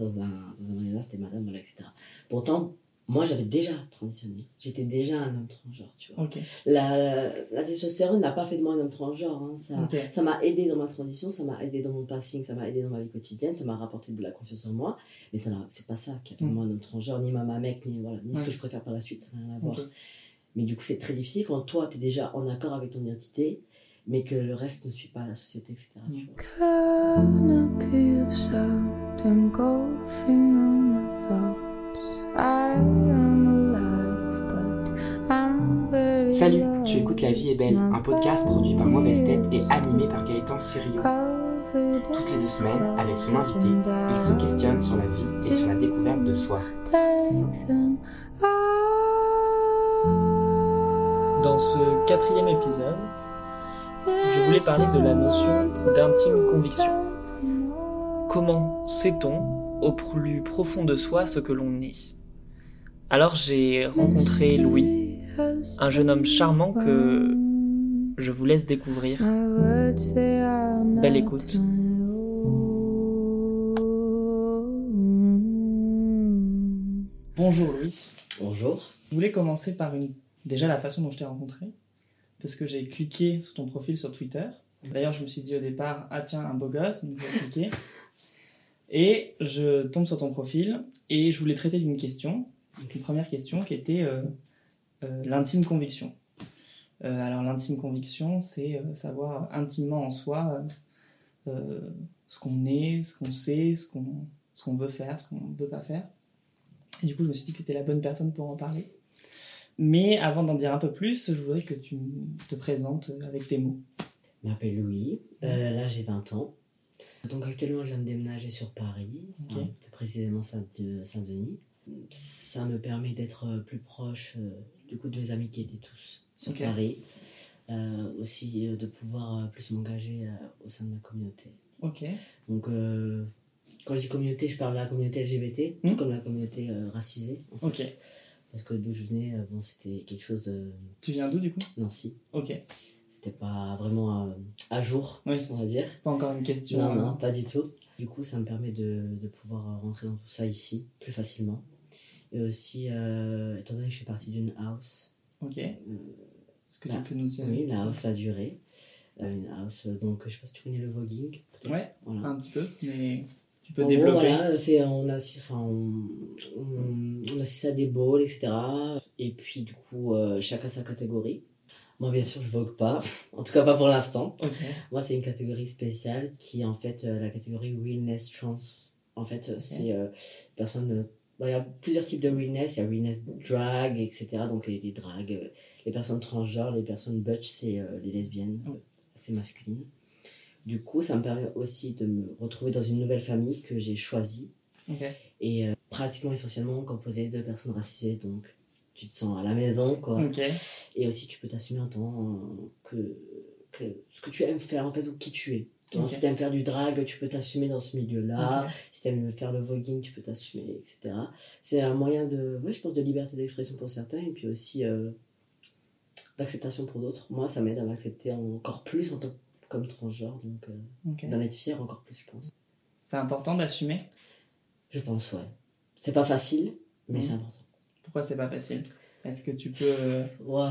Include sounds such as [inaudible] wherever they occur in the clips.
dans un, dans un magasin, c'était madame, voilà, etc. Pourtant, moi, j'avais déjà transitionné. J'étais déjà un homme transgenre, tu vois. La, la testostérone n'a pas fait de moi un homme transgenre. hein. Ça, m'a aidé dans ma transition, ça m'a aidé dans mon passing, ça m'a aidé dans ma vie quotidienne, ça m'a rapporté de la confiance en moi. Mais ça c'est pas ça qui a fait de Mm. moi un homme transgenre, ni ma mec, ni, voilà, ni ce que je préfère par la suite, ça n'a rien à voir. Mais du coup, c'est très difficile quand toi, tu es déjà en accord avec ton identité, mais que le reste ne suit pas la société, etc. tu vois. Canopy of sound engulfing all my thoughts. I am alive, but I'm very Salut, tu écoutes La vie est belle, un podcast produit par Mauvaise Tête et animé par Gaëtan Sirio. Toutes les deux semaines, avec son invité, il se questionne sur la vie et sur la découverte de soi. Dans ce quatrième épisode, je voulais parler de la notion d'intime conviction. Comment sait-on au plus profond de soi ce que l'on est? Alors j'ai rencontré Louis, un jeune homme charmant que je vous laisse découvrir. Belle écoute. Bonjour Louis. Bonjour. Je voulais commencer par une... déjà la façon dont je t'ai rencontré, parce que j'ai cliqué sur ton profil sur Twitter. D'ailleurs, je me suis dit au départ, ah tiens, un beau gosse, donc j'ai cliqué. Et je tombe sur ton profil et je voulais traiter d'une question, une première question qui était euh, euh, l'intime conviction. Euh, alors l'intime conviction, c'est savoir intimement en soi ce qu'on est, ce qu'on sait, ce qu'on veut faire, ce qu'on ne veut pas faire. Et du coup, je me suis dit que tu étais la bonne personne pour en parler. Mais avant d'en dire un peu plus, je voudrais que tu te présentes avec tes mots. Je m'appelle Louis, là j'ai 20 ans. Donc actuellement je viens de déménager sur Paris, hein, plus précisément Saint- de Saint-Denis. Ça me permet d'être euh, plus proche euh, du coup de mes amis qui étaient tous sur. Paris. Euh, aussi euh, de pouvoir plus m'engager au sein de ma communauté. Ok. Donc quand je dis communauté, je parle de la communauté LGBT, tout comme la communauté racisée. en fait. Ok. Parce que d'où je venais, bon, c'était quelque chose de Tu viens d'où du coup? Nancy. Ok. C'était pas vraiment euh, à jour, Oui. on va dire. Pas encore une question. Non, non, pas du tout. Du coup, ça me permet de, de pouvoir rentrer dans tout ça ici plus facilement. Et aussi, euh, étant donné que je suis partie d'une house, Ok. euh, Est-ce que Bah, tu peux nous dire oui, la house a duré. Euh, une house, donc je sais pas si tu connais le voguing. Ouais, Voilà. un petit peu, mais tu peux En gros, développer. voilà, c'est, on a, enfin, on, on, on assiste à des balls, etc. Et puis, du coup, chacun sa catégorie. Moi, bien sûr, je vogue pas. [laughs] En tout cas, pas pour l'instant. Moi, c'est une catégorie spéciale qui est en fait euh, la catégorie realness trans. En fait, euh, c'est euh, personne. euh, bah, Il y a plusieurs types de realness. Il y a realness drag, etc. Donc les, les drags, les personnes transgenres, les personnes butch, c'est les lesbiennes, c'est masculine. Du coup, ça me permet aussi de me retrouver dans une nouvelle famille que j'ai choisie et euh, pratiquement essentiellement composée de personnes racisées. Donc, tu te sens à la maison, quoi. Et aussi, tu peux t'assumer en tant que, que ce que tu aimes faire, en fait, ou qui tu es. Donc, Ok. Si tu aimes faire du drag, tu peux t'assumer dans ce milieu-là. Ok. Si tu aimes faire le voguing, tu peux t'assumer, etc. C'est un moyen de, ouais, je pense, de liberté d'expression pour certains et puis aussi euh, d'acceptation pour d'autres. Moi, ça m'aide à m'accepter encore plus en tant comme transgenre, donc euh, d'en être fier encore plus, je pense. C'est important d'assumer? Je pense, ouais. C'est pas facile, mais Mhm. c'est important. Pourquoi c'est pas facile? Est-ce que tu peux, Ouais.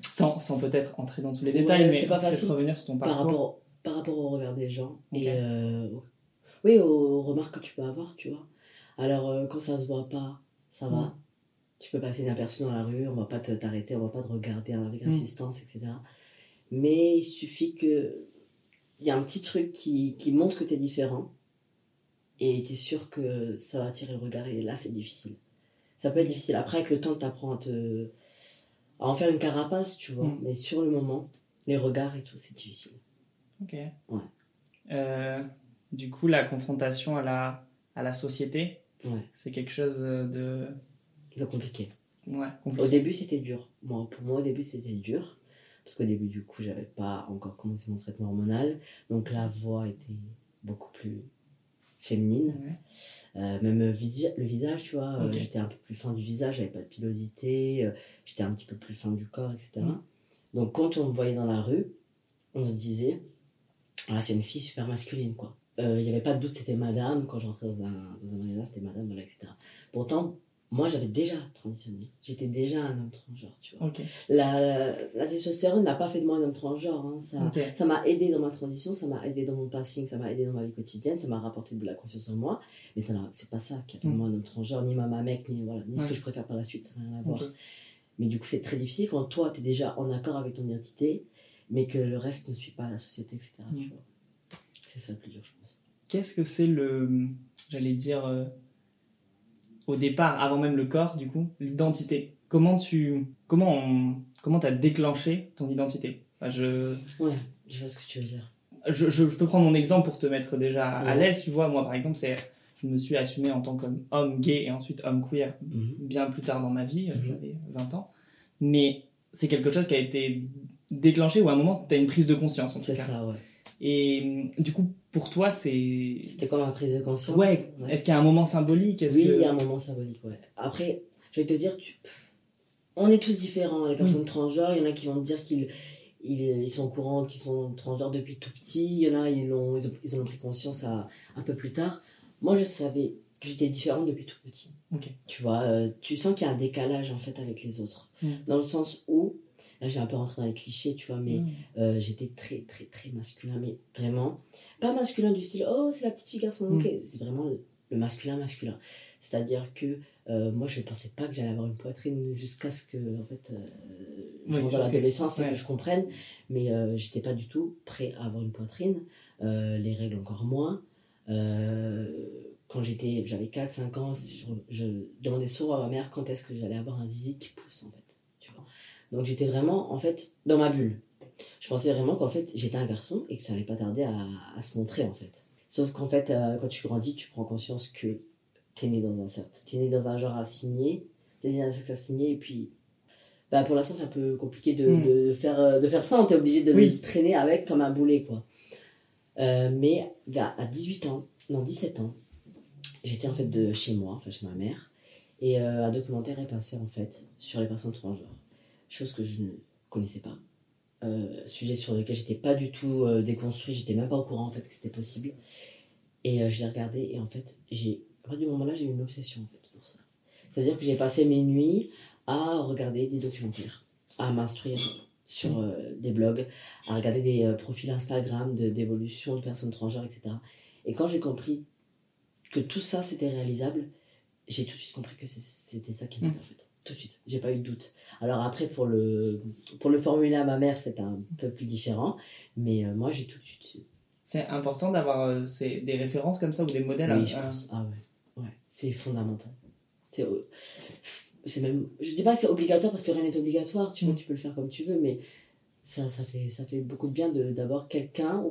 sans, sans peut-être entrer dans tous les Ouais, détails, mais c'est pas facile. revenir sur ton par parcours rapport, par rapport au regard des gens et euh, oui aux remarques que tu peux avoir tu vois alors euh, quand ça se voit pas ça va Mm. tu peux passer inaperçu dans la rue on va pas te- t'arrêter on va pas te regarder avec Mm. insistance etc mais il suffit que il y a un petit truc qui, qui montre que tu es différent et tu es sûr que ça va attirer le regard et là c'est difficile ça peut être difficile après avec le temps t'apprends à te à en faire une carapace tu vois Mm. mais sur le moment les regards et tout c'est difficile Ok. Ouais. Euh, du coup, la confrontation à la, à la société, Ouais. c'est quelque chose de C'est compliqué. ouais, Au compliqué. début, c'était dur. Moi, pour moi, au début, c'était dur. Parce qu'au début, du coup, j'avais pas encore commencé mon traitement hormonal. Donc, la voix était beaucoup plus féminine. Ouais. Euh, même le visi- le visage, tu vois, euh, j'étais un peu plus fin du visage, j'avais pas de pilosité, euh, j'étais un petit peu plus fin du corps, etc. Mhm. Donc, quand on me voyait dans la rue, on se disait, ah, c'est une fille super masculine, quoi. il n'y avait pas de doute, c'était madame. Quand j'entrais dans un, dans un magasin, c'était madame, voilà, etc. Pourtant, moi, j'avais déjà transitionné. J'étais déjà un homme transgenre, tu vois. La, la testostérone n'a pas fait de moi un homme transgenre. hein. Ça, m'a aidé dans ma transition, ça m'a aidé dans mon passing, ça m'a aidé dans ma vie quotidienne, ça m'a rapporté de la confiance en moi. Mais ça c'est pas ça qui a fait de Mm. moi un homme transgenre, ni ma mec, ni, voilà, ni ce que je préfère par la suite, ça n'a rien à voir. Mais du coup, c'est très difficile quand toi, tu es déjà en accord avec ton identité, mais que le reste ne suit pas la société, etc. Mm. C'est ça le plus dur, je pense. Qu'est-ce que c'est le, j'allais dire, euh, au départ, avant même le corps, du coup, l'identité Comment tu, comment on, comment t'as déclenché ton identité? Enfin, je, Ouais, je vois ce que tu veux dire. je, je, je peux prendre mon exemple pour te mettre déjà à l'aise, tu vois. Moi, par exemple, c'est, je me suis assumé en tant qu'homme gay et ensuite homme queer Mhm. bien plus tard dans ma vie, euh, Mhm. j'avais 20 ans. Mais c'est quelque chose qui a été déclenché ou à un moment, tu as une prise de conscience, C'est ça, ouais. Et euh, du coup, pour toi, c'est. C'était comme une prise de conscience. Ouais, est-ce qu'il y a un moment symbolique? Oui, que- il y a un moment symbolique, ouais. Après, je vais te dire, tu... on est tous différents. Les personnes transgenres, il y en a qui vont te dire qu'ils ils, sont au courant qu'ils sont transgenres depuis tout petit. Il y en a, ils, l'ont- ils, ont, ils en ont pris conscience à, un peu plus tard. Moi, je savais que j'étais différente depuis tout petit. Tu vois, euh, tu sens qu'il y a un décalage en fait avec les autres. Mm. Dans le sens où, là j'ai un peu rentré dans les clichés, tu vois, mais Mm. euh, j'étais très très très masculin, mais vraiment pas masculin du style oh c'est la petite fille garçon, Mm. ok, c'est vraiment le, le masculin masculin. C'est-à-dire que euh, moi je ne pensais pas que j'allais avoir une poitrine jusqu'à ce que en fait euh, je Oui, rentre dans l'adolescence et ouais. que je comprenne, mais euh, j'étais pas du tout prêt à avoir une poitrine, les règles encore moins. Quand j'étais, j'avais 4-5 ans, je, je demandais souvent à ma mère quand est-ce que j'allais avoir un zizi qui pousse en fait. Donc j'étais vraiment en fait dans ma bulle. Je pensais vraiment qu'en fait j'étais un garçon et que ça allait pas tarder à, à se montrer en fait. Sauf qu'en fait euh, quand tu grandis, tu prends conscience que t'es né dans un certain, t'es né dans un genre assigné, t'es né dans un sexe assigné et puis bah pour l'instant c'est un peu compliqué de, Mm. de faire euh, de faire ça. On t'es obligé de Oui. le traîner avec comme un boulet quoi. Euh, mais à à 18 ans, non 17 ans, j'étais en fait de chez moi, enfin chez ma mère, et euh, un documentaire est passé en fait sur les personnes transgenres, chose que je ne connaissais pas, euh, sujet sur lequel j'étais pas du tout euh, déconstruit, j'étais même pas au courant en fait que c'était possible, et euh, je l'ai regardé et en fait à partir du moment-là j'ai eu une obsession en fait pour ça, c'est-à-dire que j'ai passé mes nuits à regarder des documentaires, à m'instruire sur euh, des blogs, à regarder des profils Instagram d'évolution de personnes transgenres, etc. Et quand j'ai compris que tout ça c'était réalisable, j'ai tout de suite compris que c'était ça qui me Mm. fallait en fait. Tout de suite, j'ai pas eu de doute. Alors après, pour le, pour le formuler à ma mère, c'était un peu plus différent, mais euh, moi j'ai tout de suite su. C'est important d'avoir euh, ces- des références comme ça ou des modèles. Oui, à- je pense. Ah ouais, ouais, c'est fondamental. C'est, euh, c'est même, je dis pas que c'est obligatoire parce que rien n'est obligatoire, tu vois, Mm. tu peux le faire comme tu veux, mais ça, ça fait, ça fait beaucoup de bien de, d'avoir quelqu'un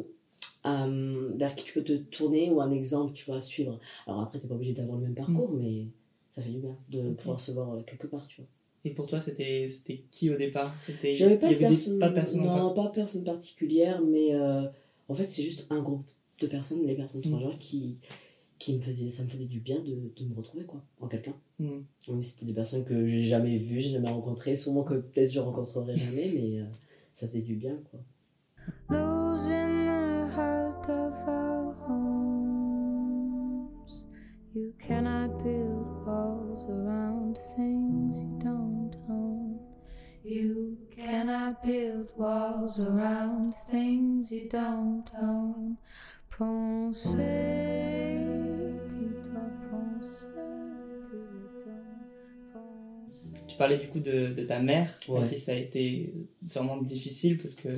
euh, vers qui tu peux te tourner ou un exemple, tu vois, à suivre. Alors après, t'es pas obligé d'avoir le même parcours, mais ça fait du bien de pouvoir se voir euh, quelque part, tu vois. Et pour toi, c'était c'était qui au départ? C'était J'avais pas, il y de avait des- personne, pas de personne en non, pas personne particulière, mais euh, en fait, c'est juste un groupe de personnes, les personnes Mm. transgenres, qui, qui me faisaient, ça me faisait du bien de, de me retrouver, quoi, en quelqu'un. Mm. Même si c'était des personnes que j'ai jamais vues, j'ai jamais rencontrées, sûrement que peut-être je rencontrerai jamais, mais euh, ça faisait du bien, quoi. Losing the heart of You cannot build walls around things you don't own. You cannot build walls around things you don't own. Penser, tu dois penser, tu dois penser. Tu parlais du coup de, de ta mère, Ouais. qui ça a été sûrement difficile parce que.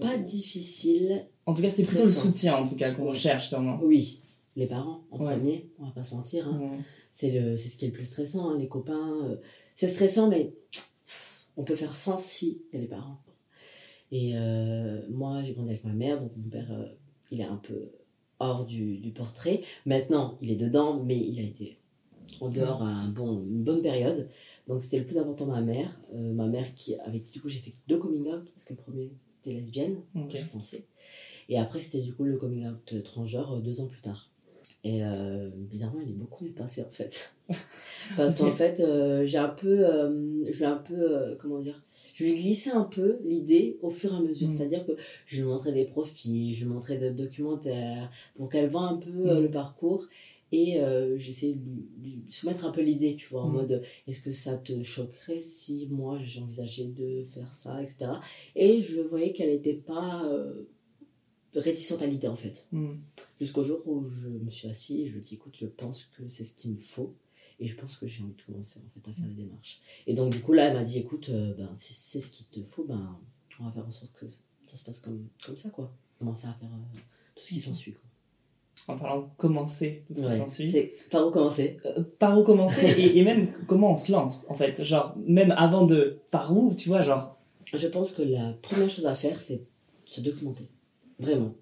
Pas difficile, En tout cas, c'était plutôt le soutien en tout cas qu'on Ouais. cherche sûrement. oui. Les parents, en Ouais. premier, on va pas se mentir. hein. C'est ce qui est le plus stressant, hein, les copains. euh, c'est stressant, mais on peut faire sans si il y a les parents. Et euh, moi, j'ai grandi avec ma mère, donc mon père, euh, il est un peu hors du, du portrait. Maintenant, il est dedans, mais il a été en dehors à un bon, une bonne période. Donc c'était le plus important, ma mère. Euh, ma mère, qui, avec qui du coup j'ai fait deux coming out, parce que le premier c'était lesbienne, je pensais. Et après, c'était du coup le coming out transgenre deux ans plus tard. Et euh, bizarrement, il est beaucoup mieux passé en fait. [laughs] Parce Ok. qu'en fait, euh, j'ai un peu. euh, je lui ai un peu. euh, comment dire Je lui glissais un peu l'idée au fur et à mesure. Mm. C'est-à-dire que je lui montrais des profils, je lui montrais des documentaires pour qu'elle voit un peu Mm. le parcours. Et j'essayais de lui, lui soumettre un peu l'idée, tu vois, en Mm. mode est-ce que ça te choquerait si moi j'envisageais de faire ça, etc. Et je voyais qu'elle n'était pas réticente à l'idée en fait. Hmm. Jusqu'au jour où je me suis assis et je lui ai dit écoute, je pense que c'est ce qu'il me faut. Et je pense que j'ai envie de commencer en fait à faire les démarches. Et donc du coup là, elle m'a dit écoute, euh, ben, si c'est ce qu'il te faut, ben, on va faire en sorte que ça se passe comme, comme ça quoi. Commencer à faire euh, tout ce qui s'ensuit quoi. En parlant de commencer, tout ce qui s'ensuit. par où commencer? Euh, par où commencer et, et même comment on se lance en fait. Genre, même avant de. Par où, tu vois, genre. Je pense que la première chose à faire, c'est se documenter. Vraiment.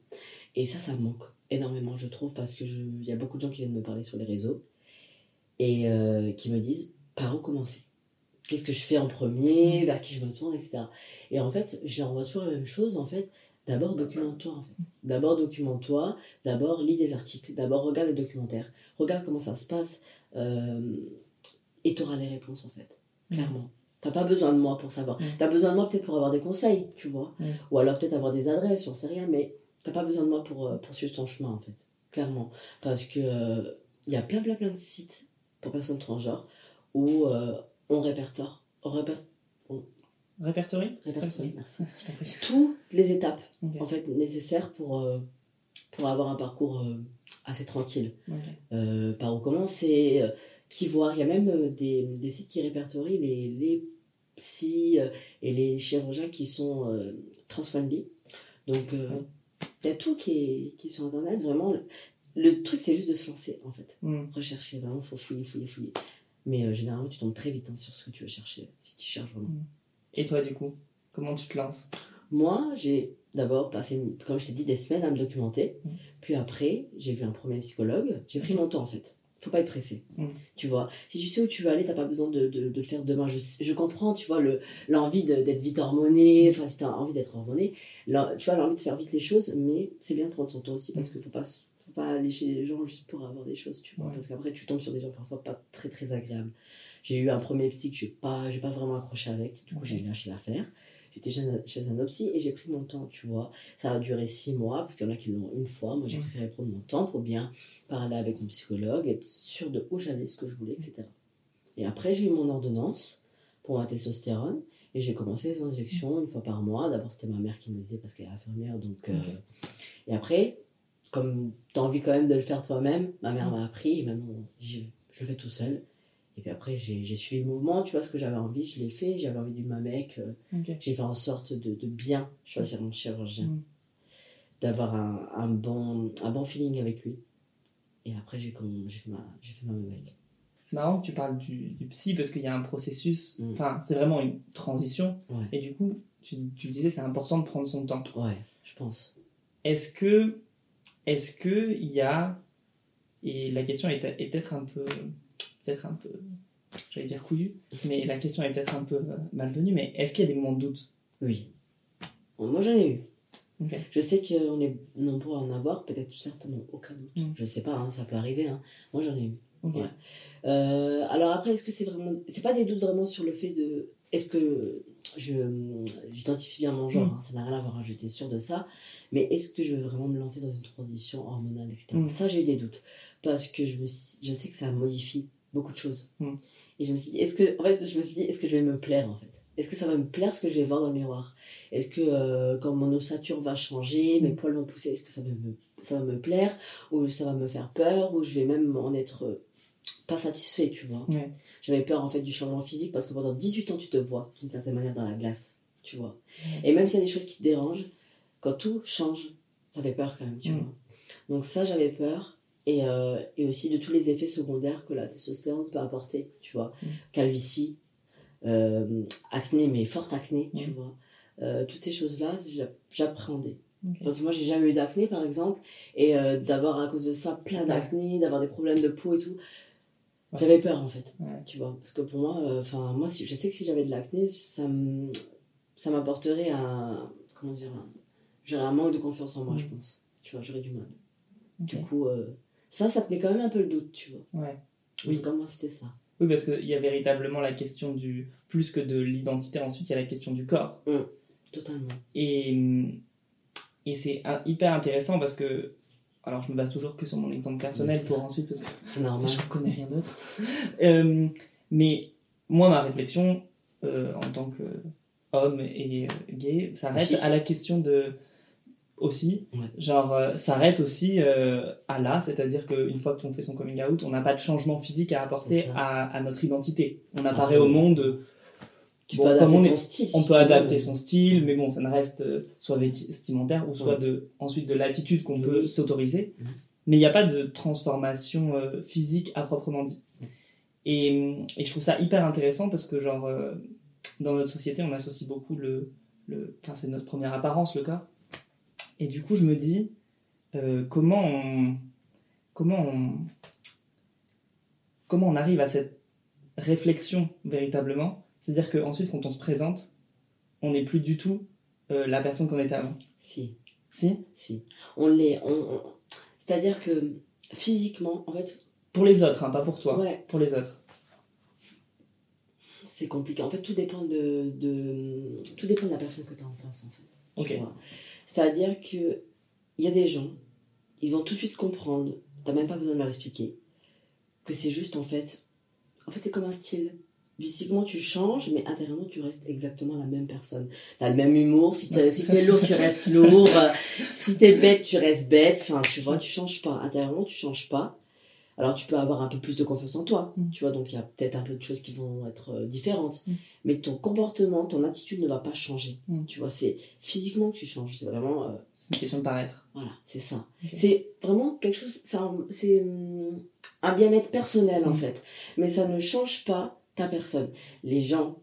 Et ça, ça me manque énormément, je trouve, parce que je- il y a beaucoup de gens qui viennent me parler sur les réseaux et euh, qui me disent par où commencer? Qu'est-ce que je fais en premier? Vers qui je me tourne, etc. Et en fait, je leur envoie toujours la même chose. En fait, d'abord documente-toi. En fait. D'abord documente-toi. D'abord lis des articles. D'abord regarde les documentaires. Regarde comment ça se passe. euh, et tu auras les réponses, en fait. Clairement. T'as pas besoin de moi pour savoir. Mm. T'as besoin de moi peut-être pour avoir des conseils, tu vois. Mm. Ou alors peut-être avoir des adresses, j'en sais rien, mais t'as pas besoin de moi pour euh, poursuivre ton chemin, en fait. Clairement. Parce que euh, il y a plein, plein, plein de sites pour personnes transgenres où euh, on répertoire, on réper- Répertorie répertorie, merci. [laughs] Toutes les étapes, en fait, nécessaires pour, euh, pour avoir un parcours euh, assez tranquille. Euh, par où commencer, euh, qui voir. Il y a même euh, des, des sites qui répertorient les, les psys euh, et les chirurgiens qui sont euh, trans-friendly. Donc, euh, il y a tout qui est, qui est sur Internet. Vraiment, le, le truc, c'est juste de se lancer, en fait. Hmm. Rechercher, vraiment, il faut fouiller, fouiller, fouiller. Mais euh, généralement, tu tombes très vite hein, sur ce que tu veux chercher, si tu cherches vraiment. Et toi, du coup, comment tu te lances? Moi, j'ai d'abord passé, comme je t'ai dit, des semaines à me documenter. Mm. Puis après, j'ai vu un premier psychologue. J'ai pris mon temps, en fait. Faut pas être pressé. Mm. Tu vois, si tu sais où tu veux aller, t'as pas besoin de, de, de le faire demain. Je, je comprends, tu vois, le- l'envie d'être vite hormoné. Enfin, si t'as envie d'être hormoné, tu vois, l'envie de faire vite les choses. Mais c'est bien de prendre son temps aussi parce qu'il faut pas, faut pas aller chez les gens juste pour avoir des choses, tu vois. Ouais. Parce qu'après, tu tombes sur des gens parfois pas très très agréables. J'ai eu un premier psy que j'ai pas, pas vraiment accroché avec. Du coup, j'ai lâché l'affaire. J'étais chez chez un psy et j'ai pris mon temps, tu vois. Ça a duré six mois parce qu'il y en a qui l'ont une fois. Moi, j'ai préféré prendre mon temps pour bien parler avec mon psychologue, être sûr de où j'allais, ce que je voulais, etc. Et après, j'ai eu mon ordonnance pour ma testostérone et j'ai commencé les injections une fois par mois. D'abord, c'était ma mère qui me le faisait parce qu'elle est infirmière. Donc, euh, Et après, comme tu as envie quand même de le faire toi-même, ma mère m'a appris et maintenant, j'y- je le fais tout seul. Et puis après, j'ai suivi le mouvement, tu vois, ce que j'avais envie, je l'ai fait. J'avais envie du Mamek. euh, j'ai fait en sorte de, de bien choisir mon chirurgien, Mm. d'avoir un, un bon, un bon feeling avec lui. Et après, j'ai fait ma, fait ma Mamek. C'est marrant que tu parles du, du psy parce qu'il y a un processus, Mm. enfin, c'est vraiment une transition. Ouais. Et du coup, tu, tu disais, c'est important de prendre son temps. Ouais, je pense. Est-ce que, est-ce que il y a, et la question est, est peut-être un peu, peut-être un peu, j'allais dire couillue, mais la question est peut-être un peu euh, malvenue, mais est-ce qu'il y a des moments de doute? Oui. Bon, moi, j'en ai eu. Ok. Je sais qu'on est nombreux à en avoir, peut-être certains n'ont aucun doute. Mm. Je sais pas, hein, ça peut arriver. hein. Moi, j'en ai eu. Ok. Ouais. Euh, alors après, est-ce que c'est vraiment... C'est pas des doutes vraiment sur le fait de... Est-ce que je j'identifie bien mon genre Mm. hein, Ça n'a rien à voir, j'étais sûre de ça. Mais est-ce que je veux vraiment me lancer dans une transition hormonale, etc. Mm. Ça, j'ai eu des doutes. Parce que je, me je sais que ça modifie beaucoup de choses. Mm. Et je me suis dit, est-ce que... En fait, je me suis dit, est-ce que je vais me plaire, en fait? Est-ce que ça va me plaire ce que je vais voir dans le miroir? Est-ce que euh, quand mon ossature va changer, mes Mm. poils vont pousser, est-ce que ça va me ça va me plaire? Ou ça va me faire peur? Ou je vais même en être euh, pas satisfait, tu vois? Ouais. J'avais peur en fait du changement physique parce que pendant 18 ans tu te vois d'une certaine manière dans la glace, tu vois? Et même s'il y a des choses qui te dérangent, quand tout change, ça fait peur quand même, tu Mm. vois? Donc ça j'avais peur et, euh, et aussi de tous les effets secondaires que la testostérone peut apporter, tu vois. Mm. Calvitie, euh, acné mais forte acné, tu Mm. vois. Euh, toutes ces choses-là, j'a- j'appréhendais. Ok. Parce que moi, j'ai jamais eu d'acné, par exemple, et d'avoir à cause de ça plein d'acné, d'avoir des problèmes de peau et tout, Ouais. j'avais peur en fait. Ouais. Tu vois, parce que pour moi, enfin, moi, si, je sais que si j'avais de l'acné, ça m'apporterait un, comment dire, j'aurais un manque de confiance en moi, Mm. je pense. Tu vois, j'aurais du mal. Du coup, ça, ça te met quand même un peu le doute, tu vois. Ouais. Oui. Comme moi, c'était ça. Oui, parce qu'il y a véritablement la question du. Plus que de l'identité, ensuite, il y a la question du corps. Totalement. Et, et c'est hyper intéressant parce que. Alors, je me base toujours que sur mon exemple personnel pour ensuite. Parce que [laughs] normal. je ne connais rien d'autre. Euh, mais moi, ma réflexion euh, en tant qu'homme et euh, gay s'arrête à la question de. Aussi, Ouais. genre, euh, s'arrête aussi euh, à là, c'est-à-dire qu'une fois qu'on fait son coming out, on n'a pas de changement physique à apporter à, à notre identité. On apparaît Ah au monde Tu Bon, peux adapter on est- ton style. on si peut veux. adapter son style, mais bon, ça ne reste euh, soit vestimentaire ou soit de, ensuite de l'attitude qu'on peut s'autoriser. Mhm. Mais il n'y a pas de transformation euh, physique à proprement dit. Et, et je trouve ça hyper intéressant parce que, genre, euh, dans notre société, on associe beaucoup le. le enfin, c'est notre première apparence, le corps. Et du coup, je me dis, euh, comment on. Comment on. Comment on arrive à cette réflexion véritablement? C'est-à-dire qu'ensuite, quand on se présente, on n'est plus du tout euh, la personne qu'on était avant. Si, Si? Si. On l'est. On, on- C'est-à-dire que physiquement, en fait, Pour les autres, hein, pas pour toi. ouais, Pour les autres. c'est compliqué. En fait, tout dépend de, de tout dépend de la personne que tu as en face, en fait. Ok. C'est-à-dire que il y a des gens, ils vont tout de suite comprendre. T'as même pas besoin de leur expliquer que c'est juste en fait. En fait, c'est comme un style. Physiquement, tu changes, mais intérieurement, tu restes exactement la même personne. T'as le même humour. Si t'es si t'es lourd, tu restes lourd. [laughs] Si t'es bête, tu restes bête. Enfin, tu vois, tu changes pas. Intérieurement, tu changes pas. Alors, tu peux avoir un peu plus de confiance en toi. Mm. Tu vois, donc il y a peut-être un peu de choses qui vont être euh, différentes. Mm. Mais ton comportement, ton attitude ne va pas changer. Mm. Tu vois, c'est physiquement que tu changes. C'est vraiment. euh, C'est une question de paraître. voilà, c'est ça. C'est vraiment quelque chose, c'est un, bien-être personnel en fait. Mais ça ne change pas ta personne. Les gens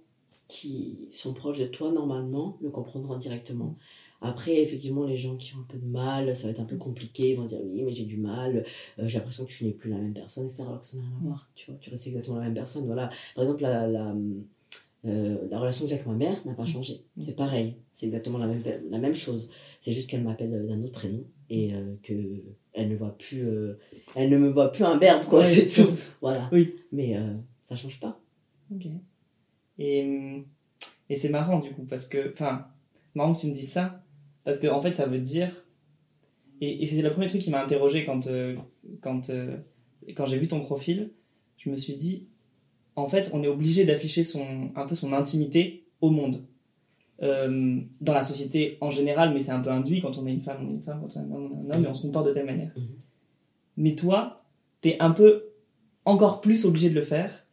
qui sont proches de toi, normalement, le comprendront directement. Après, effectivement, les gens qui ont un peu de mal, ça va être un peu compliqué, ils vont dire oui, mais j'ai du mal, euh, j'ai l'impression que tu n'es plus la même personne, etc. Alors que ça n'a rien à Mm. voir, tu vois, tu restes exactement la même personne. Voilà. Par exemple, la, la, euh, la relation que j'ai avec ma mère n'a pas changé. Mm. C'est pareil, c'est exactement la même, la même chose. C'est juste qu'elle m'appelle d'un autre prénom et euh, que elle ne voit plus, euh, elle ne me voit plus un verbe quoi, c'est tout. [laughs] Voilà. Oui. Mais euh, ça change pas. Ok. Et, hum, et c'est marrant du coup, parce que. Enfin, marrant que tu me dises ça, parce que en fait, ça veut dire. Et, et c'est le premier truc qui m'a interrogé quand, euh, quand, euh, quand j'ai vu ton profil. Je me suis dit, en fait, on est obligé d'afficher son, un peu son intimité au monde. Euh, dans la société en général, mais c'est un peu induit quand on est une femme, on est une femme, quand on est un homme, on est un homme, et on se comporte de telle manière. Mhm. Mais toi, t'es un peu encore plus obligé de le faire,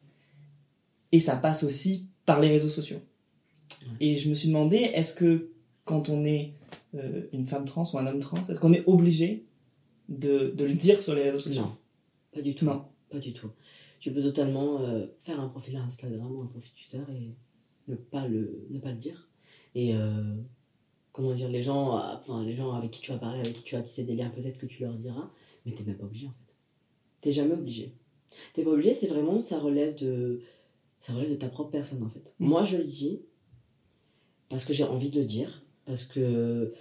et ça passe aussi par les réseaux sociaux. Et je me suis demandé, est-ce que quand on est euh, une femme trans ou un homme trans, est-ce qu'on est obligé de, de le dire sur les réseaux sociaux? Non, pas du tout. Non. Pas du tout. Tu peux totalement euh, faire un profil Instagram ou un profil Twitter et ne pas le, ne pas le dire. Et euh, comment dire, les gens, enfin, les gens avec qui tu vas parler, avec qui tu vas tisser des liens, peut-être que tu leur diras, mais t'es même pas obligé en fait. T'es jamais obligé. T'es pas obligé, c'est vraiment, ça relève de, ça relève de ta propre personne en fait. Mm. Moi je le dis parce que j'ai envie de le dire, parce que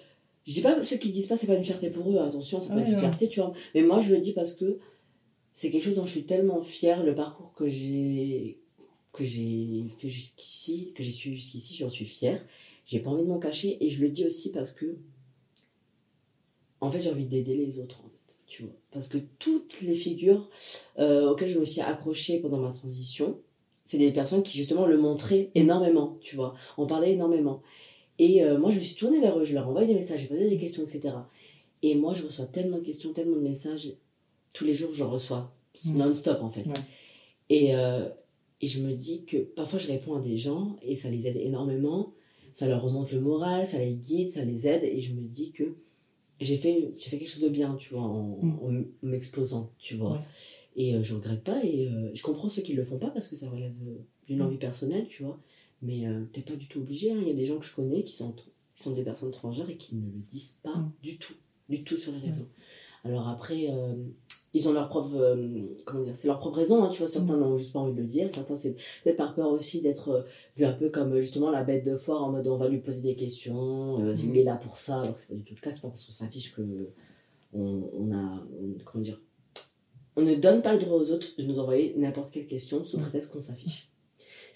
je dis pas ceux qui disent pas, c'est pas une fierté pour eux, attention, c'est pas Ouais, une ouais. fierté, tu vois. Mais moi je le dis parce que c'est quelque chose dont je suis tellement fière, le parcours que j'ai que j'ai fait jusqu'ici, que j'ai suivi jusqu'ici, j'en suis fière. J'ai pas envie de m'en cacher et je le dis aussi parce que en fait j'ai envie d'aider les autres en fait, tu vois. Parce que toutes les figures euh, auxquelles je me suis accrochée pendant ma transition, c'est des personnes qui justement le montraient énormément, tu vois. On parlait énormément. Et euh, moi je me suis tournée vers eux, je leur envoyais des messages, j'ai posé des questions, etc. Et moi je reçois tellement de questions, tellement de messages, tous les jours je reçois, Mm. non-stop en fait. Ouais. Et, euh, et je me dis que parfois je réponds à des gens et ça les aide énormément, ça leur remonte le moral, ça les guide, ça les aide et je me dis que j'ai fait, j'ai fait quelque chose de bien, tu vois, en, Mm. en m'exposant, tu vois. Ouais. Et euh, je regrette pas et euh, je comprends ceux qui le font pas parce que ça relève d'une Mm. envie personnelle, tu vois. Mais euh, t'es pas du tout obligé, hein. il y a des gens que je connais qui sont, qui sont des personnes transgenres et qui ne le disent pas Mm. du tout, du tout sur les réseaux. Alors après, euh, ils ont leur propre, euh, comment dire, c'est leur propre raison, hein, tu vois, certains Mm. n'ont juste pas envie de le dire, certains c'est peut-être par peur aussi d'être euh, vu un peu comme justement la bête de foire en mode on va lui poser des questions, euh, Mm. il est là pour ça, alors que c'est pas du tout le cas, c'est pas parce qu'on s'affiche que on, on a, on- comment dire, on ne donne pas le droit aux autres de nous envoyer n'importe quelle question sous prétexte qu'on s'affiche.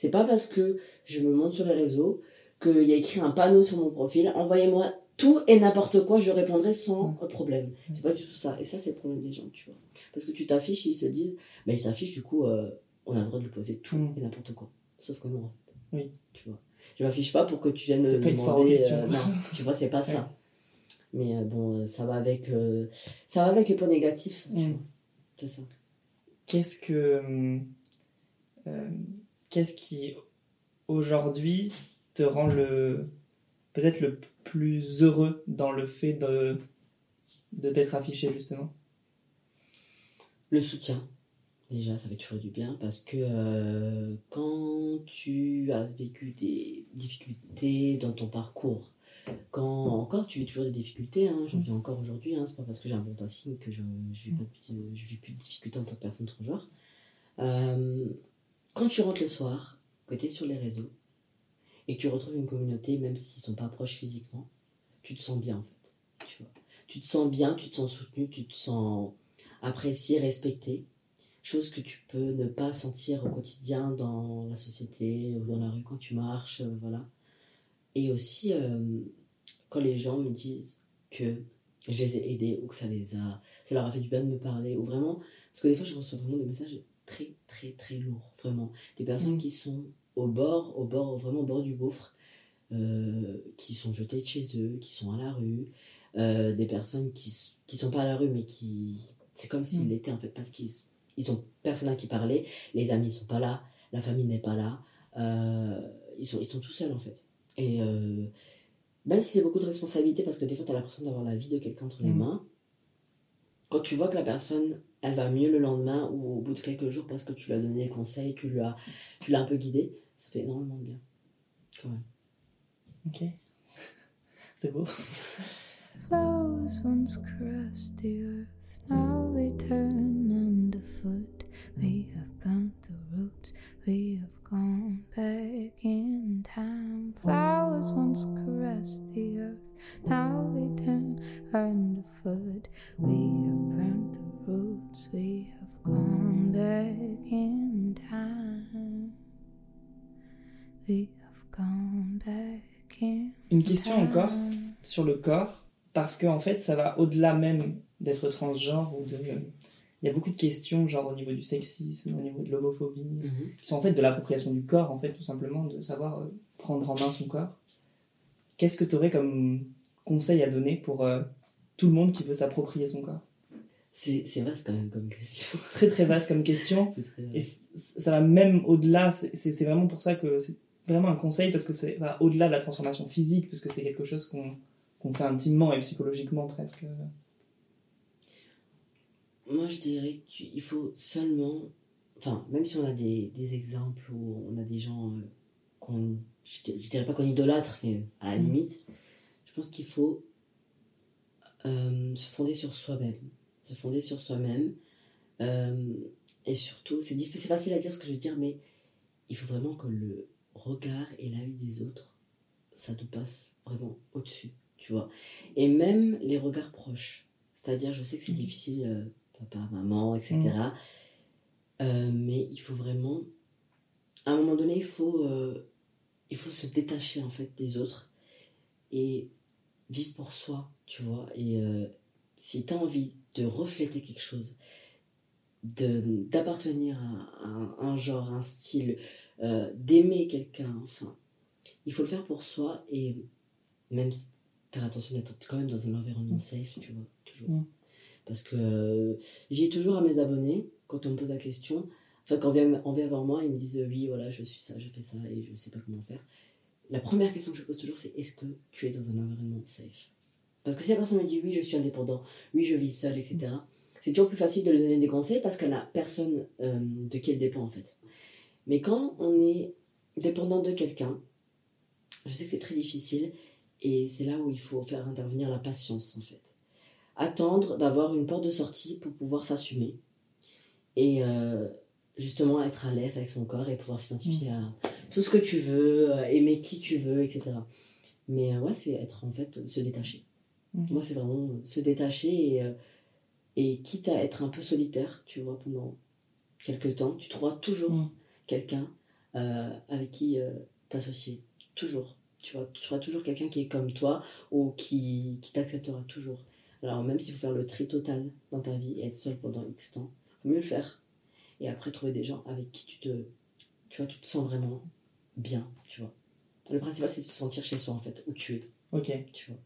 C'est pas parce que je me monte sur les réseaux qu'il y a écrit un panneau sur mon profil, envoyez-moi tout et n'importe quoi, je répondrai sans problème. C'est pas du tout ça. Et ça, c'est le problème des gens, tu vois. Parce que tu t'affiches, ils se disent, bah, ils s'affichent, du coup, euh, on a le droit de lui poser tout et n'importe quoi. Sauf que non, en fait. Oui. Tu vois. Je m'affiche pas pour que tu viennes me demander. Euh, non, tu vois, c'est pas [laughs] ça. Mais euh, bon, ça va avec, ça va avec les points négatifs. C'est ça. Qu'est-ce que, qu'est-ce qui aujourd'hui te rend le peut-être le plus heureux dans le fait de de t'être affiché justement? Le soutien. Déjà, ça fait toujours du bien parce que euh, quand tu as vécu des difficultés dans ton parcours, quand encore tu vis toujours des difficultés, hein, j'en vis encore aujourd'hui, hein, c'est pas parce que j'ai un bon passing que je vis, vis, plus de difficultés en tant que personne transgenre. Euh, quand tu rentres le soir, que tu es sur les réseaux, et que tu retrouves une communauté, même s'ils sont pas proches physiquement, tu te sens bien en fait. Tu, vois. tu te sens bien, tu te sens soutenu, tu te sens apprécié, respecté. Chose que tu peux ne pas sentir au quotidien dans la société ou dans la rue quand tu marches, euh, voilà. Et aussi, euh, quand les gens me disent que je les ai aidés ou que ça les a, ça leur a fait du bien de me parler, ou vraiment, parce que des fois je reçois vraiment des messages très très très lourds, vraiment. Des personnes mmh. qui sont au bord, au bord, vraiment au bord du gouffre, euh, qui sont jetés de chez eux, qui sont à la rue, euh, des personnes qui, qui sont pas à la rue, mais qui. C'est comme s'ils mm. l'étaient en fait, parce qu'ils ils ont personne à qui parler, les amis sont pas là, la famille n'est pas là, euh, ils, sont, ils sont tout seuls en fait. Et même si c'est beaucoup de responsabilité, parce que des fois tu as l'impression d'avoir la vie de quelqu'un entre les mm. mains, quand tu vois que la personne elle va mieux le lendemain ou au bout de quelques jours parce que tu lui as donné des conseils, tu l'as, tu l'as un peu guidé, ça fait énormément de bien. Quand même. Ok. [laughs] C'est beau. Flowers once caressed the earth, now they turn underfoot. We have burnt the roots, we have gone back in time. Flowers once caressed the earth, now they turn underfoot. We have burnt the roots, we have gone back in time. Une question encore sur le corps, parce qu'en en fait, ça va au-delà même d'être transgenre ou de. Il y a beaucoup de questions, genre au niveau du sexisme, au niveau de l'homophobie, mhm. qui sont en fait de l'appropriation du corps, en fait, tout simplement, de savoir euh, prendre en main son corps. Qu'est-ce que tu aurais comme conseil à donner pour euh, tout le monde qui veut s'approprier son corps? C'est vaste quand même comme question. [laughs] très très vaste comme question. Et ça va même au-delà, c'est vraiment pour ça que c'est vraiment un conseil parce que c'est au-delà de la transformation physique, parce que c'est quelque chose qu'on fait intimement et psychologiquement presque. Moi, je dirais qu'il faut seulement. Enfin, même si on a des, des exemples où on a des gens euh, qu'on. Je, dirais pas qu'on idolâtre, mais à la mm. limite, je pense qu'il faut euh, se fonder sur soi-même. Se fonder sur soi-même. Euh, et surtout, c'est facile à dire ce que je veux dire, mais il faut vraiment que le, regard et la vie des autres, ça nous passe vraiment au-dessus, tu vois. Et même les regards proches. C'est-à-dire, je sais que c'est mmh. difficile, euh, papa, maman, etc. Mmh. Euh, mais il faut vraiment, à un moment donné, il faut, il faut se détacher en fait des autres et vivre pour soi, tu vois. Et si tu as envie de refléter quelque chose, d'appartenir à, à, un genre, un style, euh, d'aimer quelqu'un, enfin, il faut le faire pour soi et même faire attention d'être quand même dans un environnement safe, tu vois, toujours. Mm. Parce que euh, j'ai toujours à mes abonnés, quand on me pose la question, enfin, quand on vient, on vient voir moi, ils me disent oui, voilà, je suis ça, je fais ça et je sais pas comment faire. La première question que je pose toujours, c'est est-ce que tu es dans un environnement safe? Parce que si la personne me dit oui, je suis indépendant, oui, je vis seul, etc., c'est toujours plus facile de lui donner des conseils parce qu'elle a personne euh, de qui elle dépend en fait. Mais quand on est dépendant de quelqu'un, je sais que c'est très difficile et c'est là où il faut faire intervenir la patience en fait. Attendre d'avoir une porte de sortie pour pouvoir s'assumer et euh, justement être à l'aise avec son corps et pouvoir s'identifier mm. à tout ce que tu veux, euh, aimer qui tu veux, etc. Mais ouais, c'est être en fait se détacher. Moi, c'est vraiment se détacher et Et quitte à être un peu solitaire, tu vois, pendant quelques temps, tu trouveras toujours Mm. quelqu'un euh, avec qui euh, t'associer. Toujours. Tu vois, tu trouveras toujours quelqu'un qui est comme toi ou qui, qui t'acceptera toujours. Alors même s'il faut faire le tri total dans ta vie et être seul pendant X temps, faut mieux le faire. Et après trouver des gens avec qui tu te, tu vois, tu te sens vraiment bien, tu vois. Le principal c'est de se sentir chez soi en fait, où tu es, Ok. tu vois.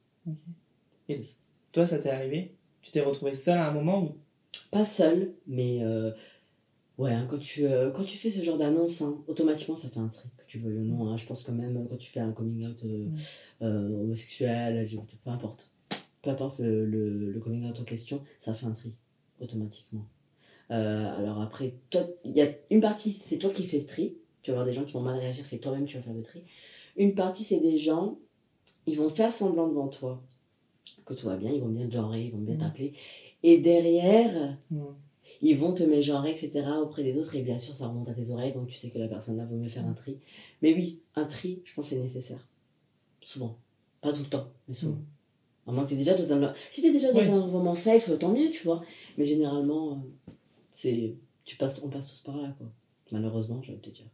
Et toi, ça t'est arrivé? Tu t'es retrouvé seul à un moment où Pas seul, mais euh, ouais, hein, quand, tu, euh, quand tu fais ce genre d'annonce, hein, automatiquement ça fait un tri, que tu veuilles ou non. hein. je pense quand même, quand tu fais un coming out euh, Mm. euh, homosexuel, LGBT, peu importe. Peu importe le, le, le coming out en question, ça fait un tri, automatiquement. Alors après, toi, il y a une partie, c'est toi qui fais le tri. Tu vas avoir des gens qui vont mal réagir, c'est toi-même qui vas faire le tri. Une partie, c'est des gens, ils vont faire semblant devant toi que tout va bien, ils vont bien te genrer, ils vont bien Mm. t'appeler. Et derrière, Mm. ils vont te mégenrer, etc. auprès des autres. Et bien sûr, ça remonte à tes oreilles, donc tu sais que la personne-là vaut mieux faire un tri. Mais oui, un tri, je pense c'est nécessaire. Souvent. Pas tout le temps, mais souvent. Mm. À moins que t'es déjà dans un... Si t'es déjà dans Ouais. un moment safe, tant mieux, tu vois. Mais généralement, euh, c'est... Tu passes... on passe tous par là, quoi. Malheureusement, je vais te dire.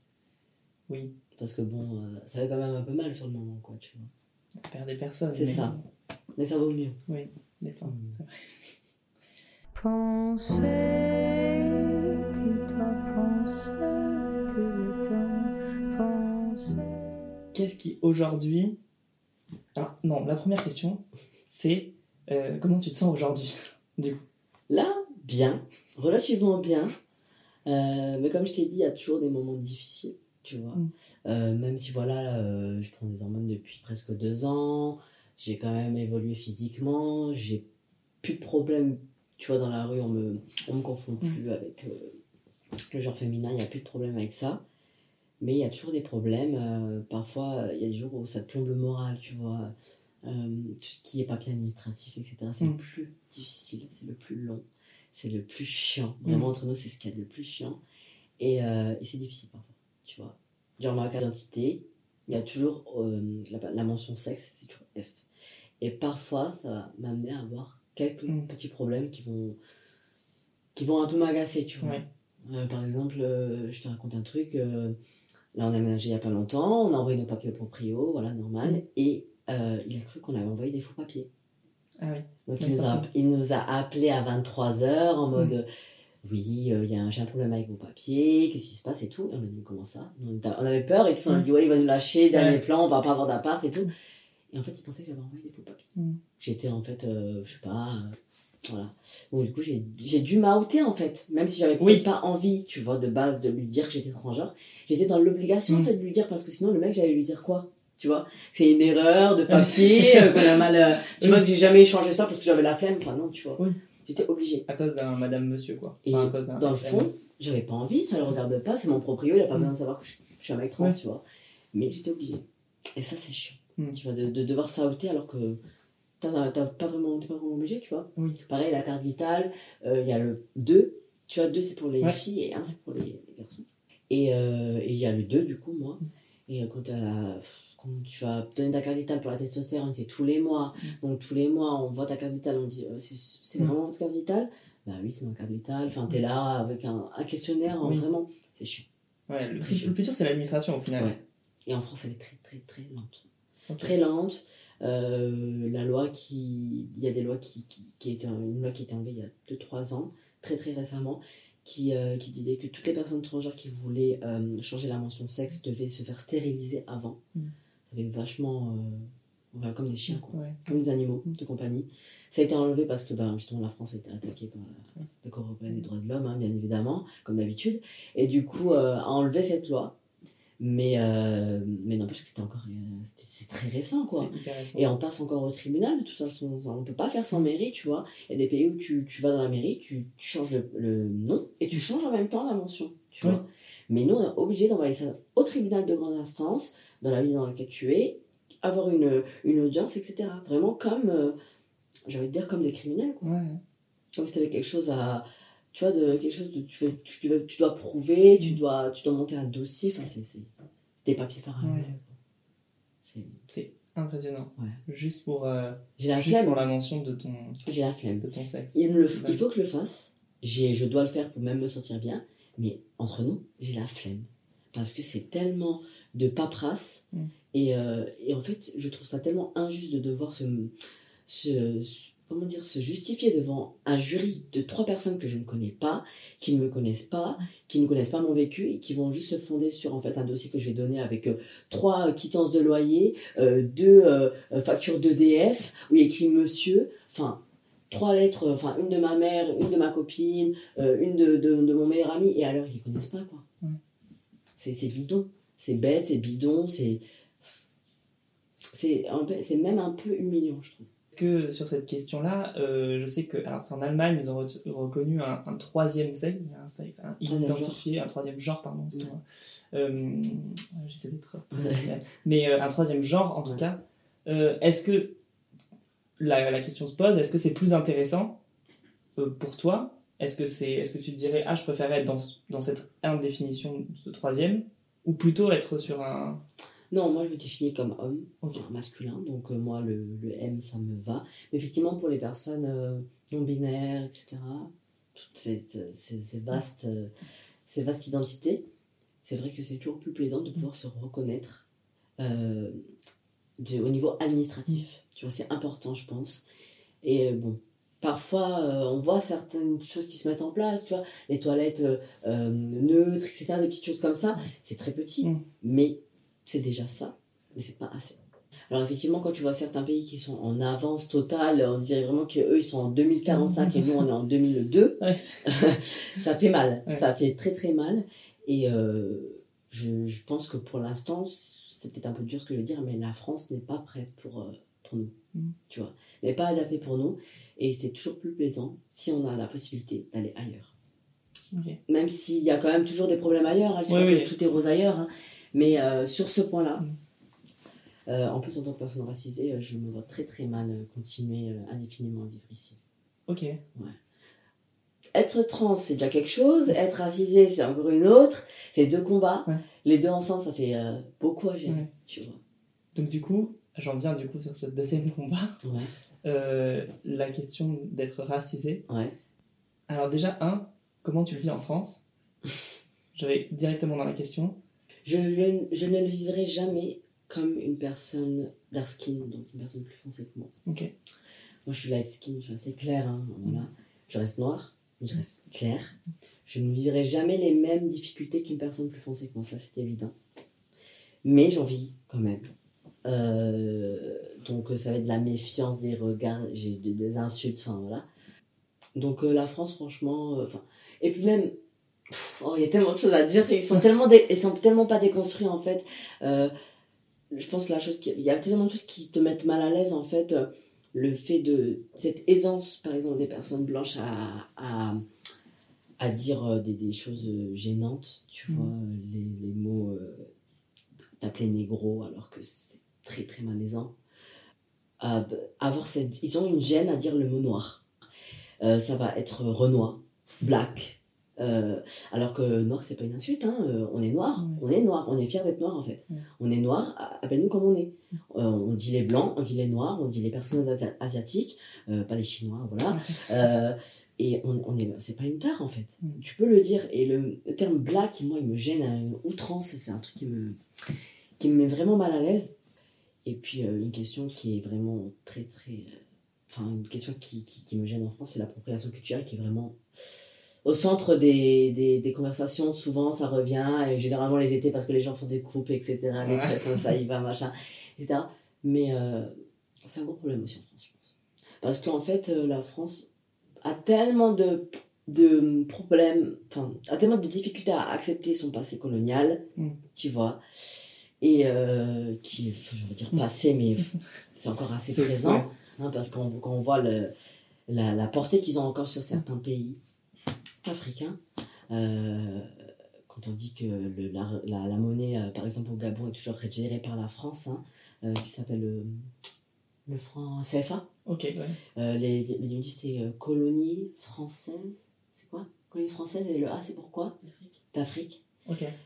Oui, Parce que bon, euh, ça fait quand même un peu mal sur le moment, quoi, tu vois. On perd des personnes. C'est mais- ça. Mais ça vaut mieux. Oui, des fois. Mm. c'est vrai. Penser, tu dois penser, tu. Qu'est-ce qui aujourd'hui. Alors, non, la première question, c'est euh, comment tu te sens aujourd'hui [laughs] Du coup? Là, bien, relativement bien. Euh, mais comme je t'ai dit, il y a toujours des moments difficiles, tu vois. Mm. Euh, même si voilà, euh, je prends des hormones depuis presque deux ans, j'ai quand même évolué physiquement, j'ai plus de problèmes, tu vois, dans la rue, on me, on me confond plus avec euh, le genre féminin, il n'y a plus de problème avec ça. Mais il y a toujours des problèmes. parfois, il y a des jours où ça te plombe le moral, tu vois. Tout ce qui est papier administratif, etc. C'est Mm. le plus difficile, c'est le plus long, c'est le plus chiant. Vraiment, Mm. entre nous, c'est ce qu'il y a de le plus chiant. Et, et c'est difficile parfois, tu vois. Genre, ma carte d'identité, il y a toujours euh, la, la mention sexe, c'est toujours F. Et parfois, ça va m'amener à avoir quelques Mm. petits problèmes qui vont, qui vont un peu m'agacer, tu vois. Ouais. Euh, par exemple, euh, je te raconte un truc. là, on a aménagé il n'y a pas longtemps. On a envoyé nos papiers au proprio, voilà, normal. Mm. Et il a cru qu'on avait envoyé des faux papiers. Ah oui. Donc, il nous, a, il nous a appelé à 23h en mode Mm. Oui, euh, il y a un- j'ai un problème avec vos papiers, qu'est-ce qui se passe et tout. Et on a dit Comment ça? On, avait peur et tout. On a dit Ouais, il va nous lâcher, dernier Ouais. plan, on va pas avoir d'appart et tout. Et en fait, il pensait que j'avais envoyé des faux papiers. Mm. J'étais en fait, euh, je sais pas, euh, voilà. Donc, du coup, j'ai j'ai dû m'outer en fait. Même si j'avais Oui. pas envie, tu vois, de base, de lui dire que j'étais étrangère. J'étais dans l'obligation en Mm. fait de lui dire parce que sinon, le mec, j'allais lui dire quoi? Tu vois? C'est une erreur de papier, [laughs] euh, qu'on a mal. euh, tu vois que j'ai jamais échangé ça parce que j'avais la flemme. Enfin, non, tu vois. Oui. J'étais obligée. À cause d'un madame monsieur, quoi. Et Enfin, à cause dans le fond, j'avais pas envie, ça le regarde pas, c'est mon proprio, il a pas besoin de savoir que je, je suis un mec trans, Ouais. tu vois. Mais j'étais obligée. Et ça, c'est chiant. Mm. Tu vois, de, de devoir sauter alors que t'as t'as pas vraiment, t'es pas vraiment obligé, tu vois. Oui. Pareil, la carte vitale, euh, il y a le 2. Tu vois, 2 c'est pour les Ouais. filles et 1 c'est pour les, les garçons. Et euh, et il y a le 2 du coup, moi. Et euh, quand, t'as la- quand tu vas donner ta carte vitale pour la testostérone, c'est tous les mois. Mm. Donc tous les mois, on voit ta carte vitale, on dit euh, c'est Mm. vraiment votre carte vitale? Bah oui, c'est ma carte vitale. Enfin, t'es là avec un, un questionnaire, hein, Oui. vraiment, c'est chiant. Ouais, le, plus, chaud. le plus dur, c'est l'administration au final. Ouais. Et en France, elle est très très très lente. Très lente. Euh, la loi qui. Il y a des lois qui, qui, qui étaient. Une loi qui était enlevée il y a 2-3 ans, très très récemment, qui, euh, qui disait que toutes les personnes transgenres qui voulaient euh, changer la mention sexe devaient se faire stériliser avant. Mm. Avait vachement. euh, comme des chiens, quoi. Ouais. Comme des animaux de compagnie. Ça a été enlevé parce que ben, justement la France a été attaquée par la, la Cour européenne des droits de l'homme, hein, bien évidemment, comme d'habitude. Et du coup, euh, a enlevé cette loi. Mais, euh, mais n'empêche que c'était encore. c'est très récent, quoi. Récent. Et on passe encore au tribunal, de toute façon. On ne peut pas faire sans mairie, tu vois. Il y a des pays où tu, tu vas dans la mairie, tu, tu changes le, le nom et tu changes en même temps la mention, tu vois. Mais nous, on est obligé d'envoyer ça au tribunal de grande instance, dans la ville dans laquelle tu es, avoir une, une audience, etc. Vraiment comme, euh, j'ai envie de dire, comme des criminels, quoi. Ouais. Comme si tu avais quelque chose à. Tu vois, de, quelque chose de. Tu, dois prouver, tu Mm. dois, tu dois monter un dossier. Enfin, c'est des papiers faramineux. Ouais. C'est- Impressionnant. Ouais. Juste pour, euh, la juste flemme. pour la mention de ton, J'ai la flemme. de ton sexe. Il, le il faut que je le fasse. Je dois le faire pour même me sentir bien. Mais entre nous, j'ai la flemme. Parce que c'est tellement de paperasse. Mm. Et, euh, et en fait, je trouve ça tellement injuste de devoir se, se, comment dire, se justifier devant un jury de trois personnes que je ne connais pas, qui ne me connaissent pas, qui ne connaissent pas mon vécu et qui vont juste se fonder sur en fait un dossier que je vais donner avec euh, trois quittances de loyer, euh, deux factures d'EDF où il y a écrit monsieur, enfin trois lettres, enfin une de ma mère, une de ma copine, euh, une de, de, de mon meilleur ami et alors ils les connaissent pas quoi. C'est c'est bidon, c'est bête, c'est bidon, c'est c'est même un peu humiliant je trouve. Parce que sur cette question-là, euh, je sais que, alors c'est en Allemagne, ils ont re- reconnu un, un troisième sexe, un sexe un, Troisième identifié, un troisième genre, pardon, Ouais. Euh, J'essaie d'être. [laughs] Mais euh, un troisième genre, en tout Ouais. cas. Est-ce que, la, la question se pose, est-ce que c'est plus intéressant pour toi? Est-ce que, c'est, est-ce que tu te dirais, ah, je préférerais être dans, dans cette indéfinition, ce troisième, ou plutôt être sur un... Non, moi je me définis comme homme, Ok. enfin, masculin, donc euh, moi le, le M ça me va. Mais effectivement pour les personnes euh, non binaires, etc., toute cette, euh, ces, ces vastes, euh, ces vastes identités, c'est vrai que c'est toujours plus plaisant de pouvoir se reconnaître de- au niveau administratif. Tu vois, c'est important je pense. Et bon, parfois euh, on voit certaines choses qui se mettent en place, tu vois, les toilettes euh, euh, neutres, etc., des petites choses comme ça, c'est très petit, Mm. mais c'est déjà ça, mais c'est pas assez. Alors effectivement, quand tu vois certains pays qui sont en avance totale, on dirait vraiment qu'eux, ils sont en 2045 et nous, on est en 2002, [laughs] Ouais. [laughs] ça fait mal, Ouais. ça fait très très mal. Et euh, je, je pense que pour l'instant, c'est peut-être un peu dur ce que je veux dire, mais la France n'est pas prête pour, pour nous, Mm. tu vois, n'est pas adaptée pour nous, et c'est toujours plus plaisant si on a la possibilité d'aller ailleurs. Même s'il y a quand même toujours des problèmes ailleurs, hein, je dis Oui, pas oui. que tout est rose ailleurs, hein, mais euh, sur ce point-là, Mm. euh, en plus en tant que personne racisée, euh, je me vois très très mal continuer indéfiniment à vivre ici. Ok. Être trans, c'est déjà quelque chose, être racisé, c'est encore une autre, c'est deux combats, Ouais. les deux ensemble, ça fait euh, beaucoup à gérer, Ouais. tu vois. Donc du coup, j'en viens du coup sur ce deuxième combat. Ouais, Euh, la question d'être racisé. ouais. Alors déjà, un, comment tu le vis en France? [laughs] Je vais directement dans la question. Je, le- je ne le vivrai jamais comme une personne dark skin, donc une personne plus foncée que moi. Ok. Moi, je suis light skin, je suis assez claire, hein, voilà. Je reste noire, mais je reste claire. Je ne vivrai jamais les mêmes difficultés qu'une personne plus foncée que moi, ça c'est évident. Mais j'en vis quand même. Euh, donc ça va être de la méfiance, des regards, j'ai des, des insultes, enfin voilà. Donc euh, la France, franchement, euh, et puis même, oh, il y a tellement de choses à dire, ils sont [laughs] tellement, dé- ils sont tellement pas déconstruits en fait. Euh, je pense la chose, qui- il y a tellement de choses qui te mettent mal à l'aise en fait. euh, le fait de cette aisance, par exemple, des personnes blanches à, à, à dire euh, des, des choses gênantes, tu Mhm. vois, les, les mots d'appeler négro alors que c'est très très malaisant. Euh, avoir cette, ils ont une gêne à dire le mot noir. Euh, ça va être renois, black. euh, alors que noir, c'est pas une insulte, hein, on est noir, on est noir, on est fier d'être noir en fait. On est noir, appelle-nous comme on est. On dit les blancs, on dit les noirs, on dit les personnes asi- asiatiques, pas les chinois, voilà. Et on, on est, c'est pas une tare en fait. Tu peux le dire. Et le, le terme black, moi, il me gêne à une outrance. C'est un truc qui me, qui me met vraiment mal à l'aise. Et puis euh, une question qui est vraiment très très, euh, enfin une question qui, qui, qui me gêne en France, c'est l'appropriation culturelle qui est vraiment au centre des, des, des conversations. Souvent, ça revient. Et généralement les étés parce que les gens font des coupes, etc. Les Ouais. ça y va, machin, etc. Mais euh, c'est un gros problème aussi en France, je pense. Parce qu'en fait, la France a tellement de, de problèmes, enfin, a tellement de difficultés à accepter son passé colonial, Mm. tu vois, et euh, qui, enfin, je veux dire passé, mais c'est encore assez présent, hein, parce qu'on quand on voit le, la, la portée qu'ils ont encore sur certains pays africains, euh, quand on dit que le, la, la, la monnaie, euh, par exemple au Gabon, est toujours gérée par la France, hein, euh, qui s'appelle le, le franc CFA. Ok, ouais. Euh, les, les, euh, colonie française. C'est quoi? Colonie française et le A, c'est pourquoi? D'Afrique.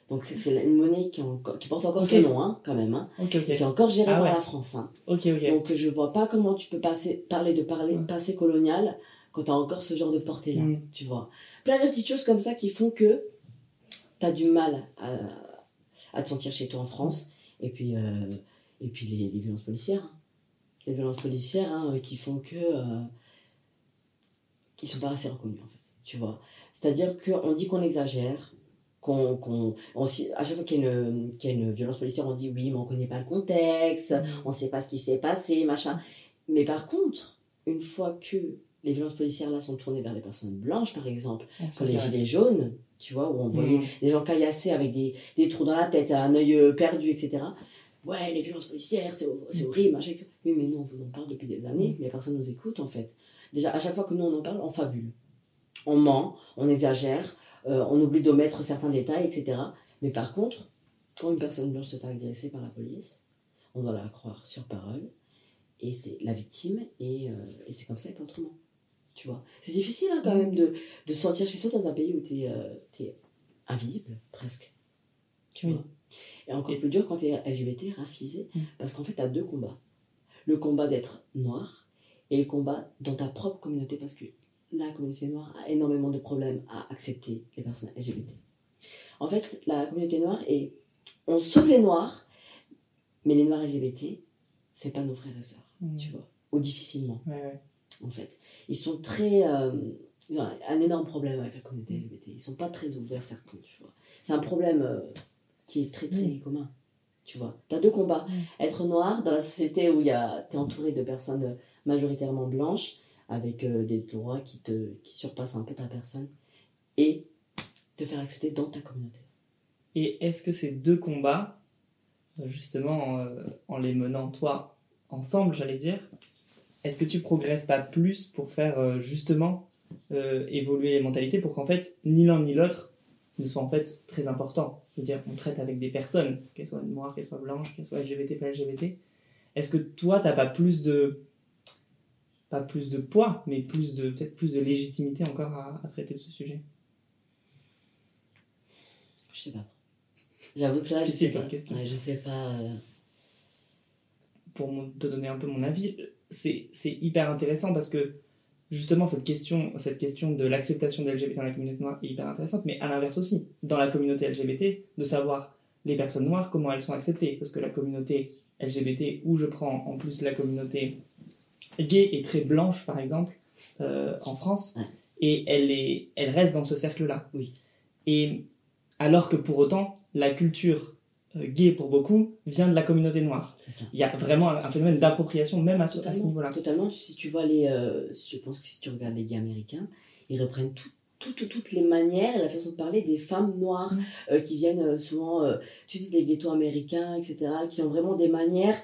Donc c'est une monnaie qui, qui porte encore Ok. ce nom, hein, quand même, hein, Ok, ok. qui est encore gérée Ah par ouais. la France. hein. Donc je vois pas comment tu peux passer, parler de parler, Ouais. passé colonial quand tu as encore ce genre de portée-là, Mm. tu vois. Plein de petites choses comme ça qui font que tu as du mal à, à te sentir chez toi en France. Et puis, euh, et puis les, les violences policières. hein. Les violences policières hein, qui font que... euh, qui sont pas assez reconnues, en fait, tu vois. C'est-à-dire qu'on dit qu'on exagère, qu'on... qu'on on à chaque fois qu'il y, a une- qu'il y a une violence policière, on dit oui, mais on connaît pas le contexte, on sait pas ce qui s'est passé, machin. Mais par contre, une fois que les violences policières là sont tournées vers les personnes blanches, par exemple, se comme les gilets jaunes, tu vois, où on voyait Mm. des gens caillassés avec des, des trous dans la tête, un œil euh, perdu, etc. Ouais, les violences policières, c'est c'est horrible, machin. Oui, mais nous, on vous en parle depuis des années, mais personne nous écoute, en fait. Déjà, à chaque fois que nous, on en parle, on fabule. On ment, on exagère, euh, on oublie d'omettre certains détails, etc. Mais par contre, quand une personne blanche se fait agresser par la police, on doit la croire sur parole, et c'est la victime, et, euh, et c'est comme ça et pas autrement. Tu vois C'est difficile, hein, quand même, de, de se sentir chez soi dans un pays où tu es, invisible, presque. Tu vois Et encore Et- plus dur quand tu es LGBT, racisé, Mm. parce qu'en fait, tu as deux combats. Le combat d'être noir et le combat dans ta propre communauté, parce que la communauté noire a énormément de problèmes à accepter les personnes LGBT. En fait, la communauté noire est. On sauve les noirs, mais les noirs LGBT, c'est pas nos frères et sœurs, Mm. tu vois. Ou difficilement, Ouais, ouais. en fait. Ils sont très. euh, ils ont un, un énorme problème avec la communauté Mm. LGBT. Ils sont pas très ouverts, certains, tu vois. C'est un problème euh, qui est très, très Mm. commun, tu vois. Tu as deux combats. Être noir dans la société où tu es entouré de personnes majoritairement blanches, avec euh, des droits qui, te, qui surpassent un peu ta personne, et te faire accepter dans ta communauté. Et est-ce que ces deux combats, euh, justement, euh, en les menant toi ensemble, j'allais dire, est-ce que tu progresses pas plus pour faire justement évoluer les mentalités pour qu'en fait ni l'un ni l'autre ne soit en fait très important? Je veux dire, on traite avec des personnes, qu'elles soient noires, qu'elles soient blanches, qu'elles soient LGBT, pas LGBT. Est-ce que toi, t'as pas plus de pas plus de poids, mais plus de peut-être plus de légitimité encore à, à traiter de ce sujet Je sais pas. J'avoue que ça, je sais pas. Ouais, je sais pas. euh, pour te donner un peu mon avis, c'est c'est hyper intéressant parce que justement cette question, cette question de l'acceptation des LGBT dans la communauté noire est hyper intéressante, mais à l'inverse aussi, dans la communauté LGBT, de savoir les personnes noires, comment elles sont acceptées. Parce que la communauté LGBT, où je prends en plus la communauté gay, est très blanche par exemple, euh, en France, et elle, est, elle reste dans ce cercle-là. Oui. Et alors que pour autant, la culture euh, gay pour beaucoup vient de la communauté noire. Il y a vraiment un un phénomène d'appropriation même à ce, niveau-là. Totalement. Si tu vois les. euh, je pense que si tu regardes les gays américains, ils reprennent tout- toutes, toutes les manières et la façon de parler des femmes noires Mm. euh, qui viennent souvent, euh, tu sais, des ghettos américains, etc., qui ont vraiment des manières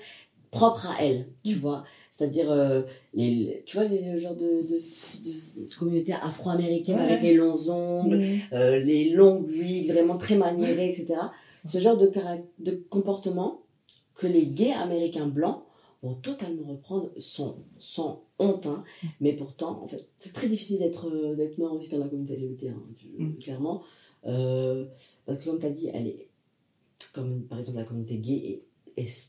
propres à elles, tu vois. C'est-à-dire, euh, les, tu vois, les, le genre de, de, de, de communauté afro-américaine Ouais. avec les longs ongles, euh, les longues wigs, vraiment très maniérées, etc. Ce genre de, de comportement que les gays américains blancs vont totalement reprendre sans, sans honte, hein. mais pourtant, en fait, c'est très difficile d'être euh, d'être noir aussi dans la communauté LGBT, hein, tu- Mm. clairement. Euh, parce que comme tu as dit, elle est, comme par exemple la communauté gay est.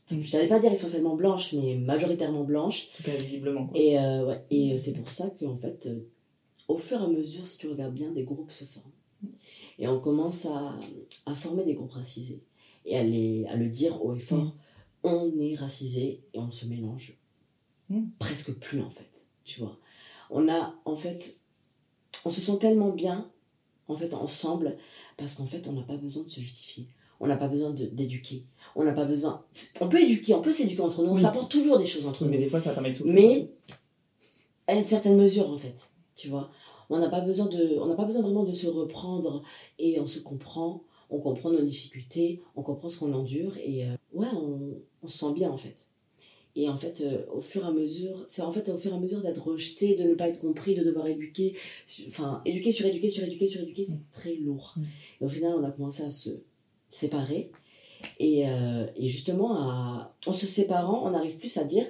j'allais pas dire essentiellement blanche, mais majoritairement blanche. En tout cas, visiblement. quoi. Et, euh, ouais, et euh, c'est pour ça qu'en fait, euh, au fur et à mesure, si tu regardes bien, des groupes se forment. Et on commence à, à former des groupes racisés. Et à, les- à le dire haut et fort, Mm. on est racisé et on se mélange Mm. presque plus en fait. Tu vois. On a en fait, on se sent tellement bien en fait ensemble parce qu'en fait on n'a pas besoin de se justifier. On n'a pas besoin d'éduquer. On n'a pas besoin. On peut éduquer, on peut s'éduquer entre nous. On Oui. s'apporte toujours des choses entre nous mais des fois, ça permet de souffler. mais à une certaine mesure en fait tu vois on n'a pas besoin de on n'a pas besoin vraiment de se reprendre et on se comprend on comprend nos difficultés on comprend ce qu'on endure et euh, ouais on, on se sent bien en fait et en fait euh, au fur et à mesure c'est en fait au fur et à mesure d'être rejeté de ne pas être compris de devoir éduquer enfin éduquer sur éduquer sur éduquer sur éduquer c'est très lourd Mm. et au final on a commencé à se séparer et, euh, et justement à, en se séparant on arrive plus à dire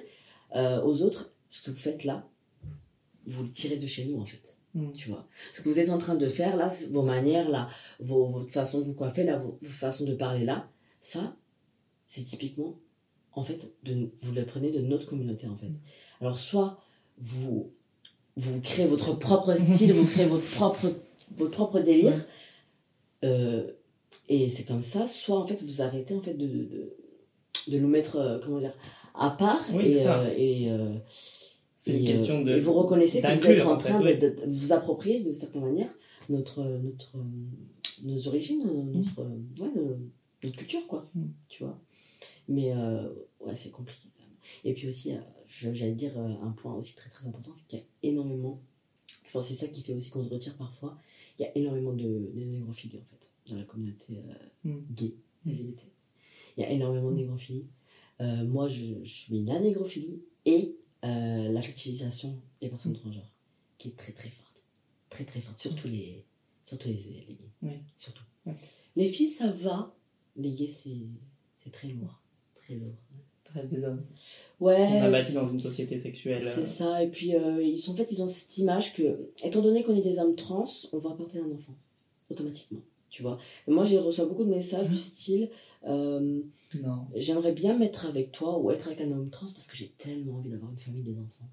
euh, aux autres ce que vous faites là vous le tirez de chez nous en fait Mm. Tu vois. Ce que vous êtes en train de faire là, vos manières là, vos, votre façon de vous coiffer là, vos, votre façon de parler là, ça, c'est typiquement, en fait, de, vous le prenez de notre communauté en fait. Alors soit vous, vous créez votre propre style, [laughs] vous créez votre propre, votre propre délire, euh, et c'est comme ça, soit en fait vous arrêtez en fait de, de, de nous mettre, euh, comment dire, à part Oui, et, ça. euh, et, euh, une question de. et vous reconnaissez que vous êtes en en fait, train de, vous approprier de certaine manière notre, notre, nos origines, euh, notre, ouais, notre culture, quoi. Mm. Tu vois. Mais ouais, c'est compliqué. Et puis aussi, j'allais dire un point aussi très très important, c'est qu'il y a énormément, je pense que c'est ça qui fait aussi qu'on se retire parfois, il y a énormément de, de négrophilie en fait, dans la communauté euh, Mm. gay, Mm. LGBT. Il y a énormément de négrophilie. Euh, moi, je, je suis la négrophilie et euh, la fertilisation des personnes transgenres, qui est très très forte. Très très forte, surtout les, surtout les, les gays. Surtout. Ouais. Les filles, ça va. Les gays, c'est c'est très lourd. Très lourd. Reste des hommes. Ouais. On a bâti dans une société sexuelle. C'est euh, ça, et puis euh, ils sont en fait ils ont cette image que, étant donné qu'on est des hommes trans, on va apporter un enfant automatiquement, tu vois. Moi j'ai reçu beaucoup de messages du style, euh, j'aimerais bien mettre avec toi ou être avec un homme trans parce que j'ai tellement envie d'avoir une famille, des enfants.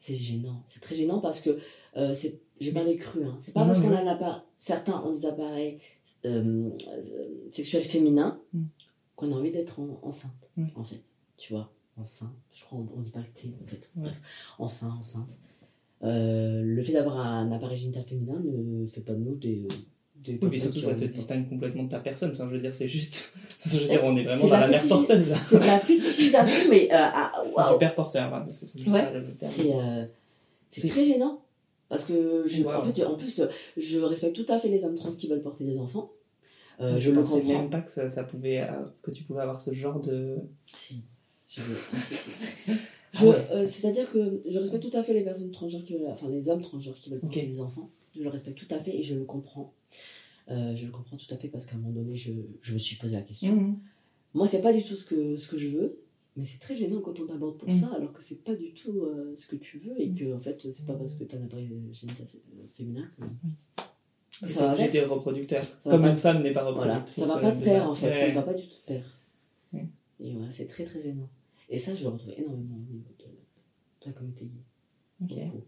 C'est gênant, c'est très gênant parce que euh, c'est, vais Mais- parler cru, hein. c'est pas Non, parce qu'on a un appareil, certains ont des appareils euh, euh, sexuels féminins Mm. qu'on a envie d'être en- enceinte, Oui. en fait, tu vois, enceinte. Je crois on, on dit pas le T en fait. Ouais. Bref, enceinte, enceinte. Euh, le fait d'avoir un appareil génital féminin ne fait pas de nous des. Des Oui, mais surtout, ça te distingue complètement de ta personne. Ça, je veux dire, c'est juste. [laughs] je veux dire, on est vraiment dans la mère porteuse. C'est la fétichisation, mais euh, ah, waouh. Du père porteur, hein, c'est ce Ouais, euh, c'est très gênant. Parce que, je, Wow. en, fait, en plus, je respecte tout à fait les hommes trans qui veulent porter des enfants. Euh, je le pensais comprends. même pas que, ça, ça pouvait, euh, que tu pouvais avoir ce genre de. Si. Je, ah. [laughs] Ah euh, C'est-à-dire que je respecte tout à fait les personnes transgenres qui veulent, enfin les hommes transgenres qui veulent porter des enfants. Je le respecte tout à fait et je le comprends. Euh, je le comprends tout à fait parce qu'à un moment donné, je, je me suis posé la question. Mhm. Moi, c'est pas du tout ce que, ce que je veux, mais c'est très gênant quand on t'aborde pour Mm. ça, alors que c'est pas du tout euh, ce que tu veux et que, en fait, c'est pas parce que t'as un appareil génital euh, féminin que. Ça va d'être reproducteur. Comme une femme n'est pas Voilà, reproductrice. ça va pas de pair en fait, ça Ouais. ne va pas du tout de pair. Et voilà, c'est très très gênant. Et ça, je le retrouve énormément au niveau de, la communauté gay. Ok. Beaucoup.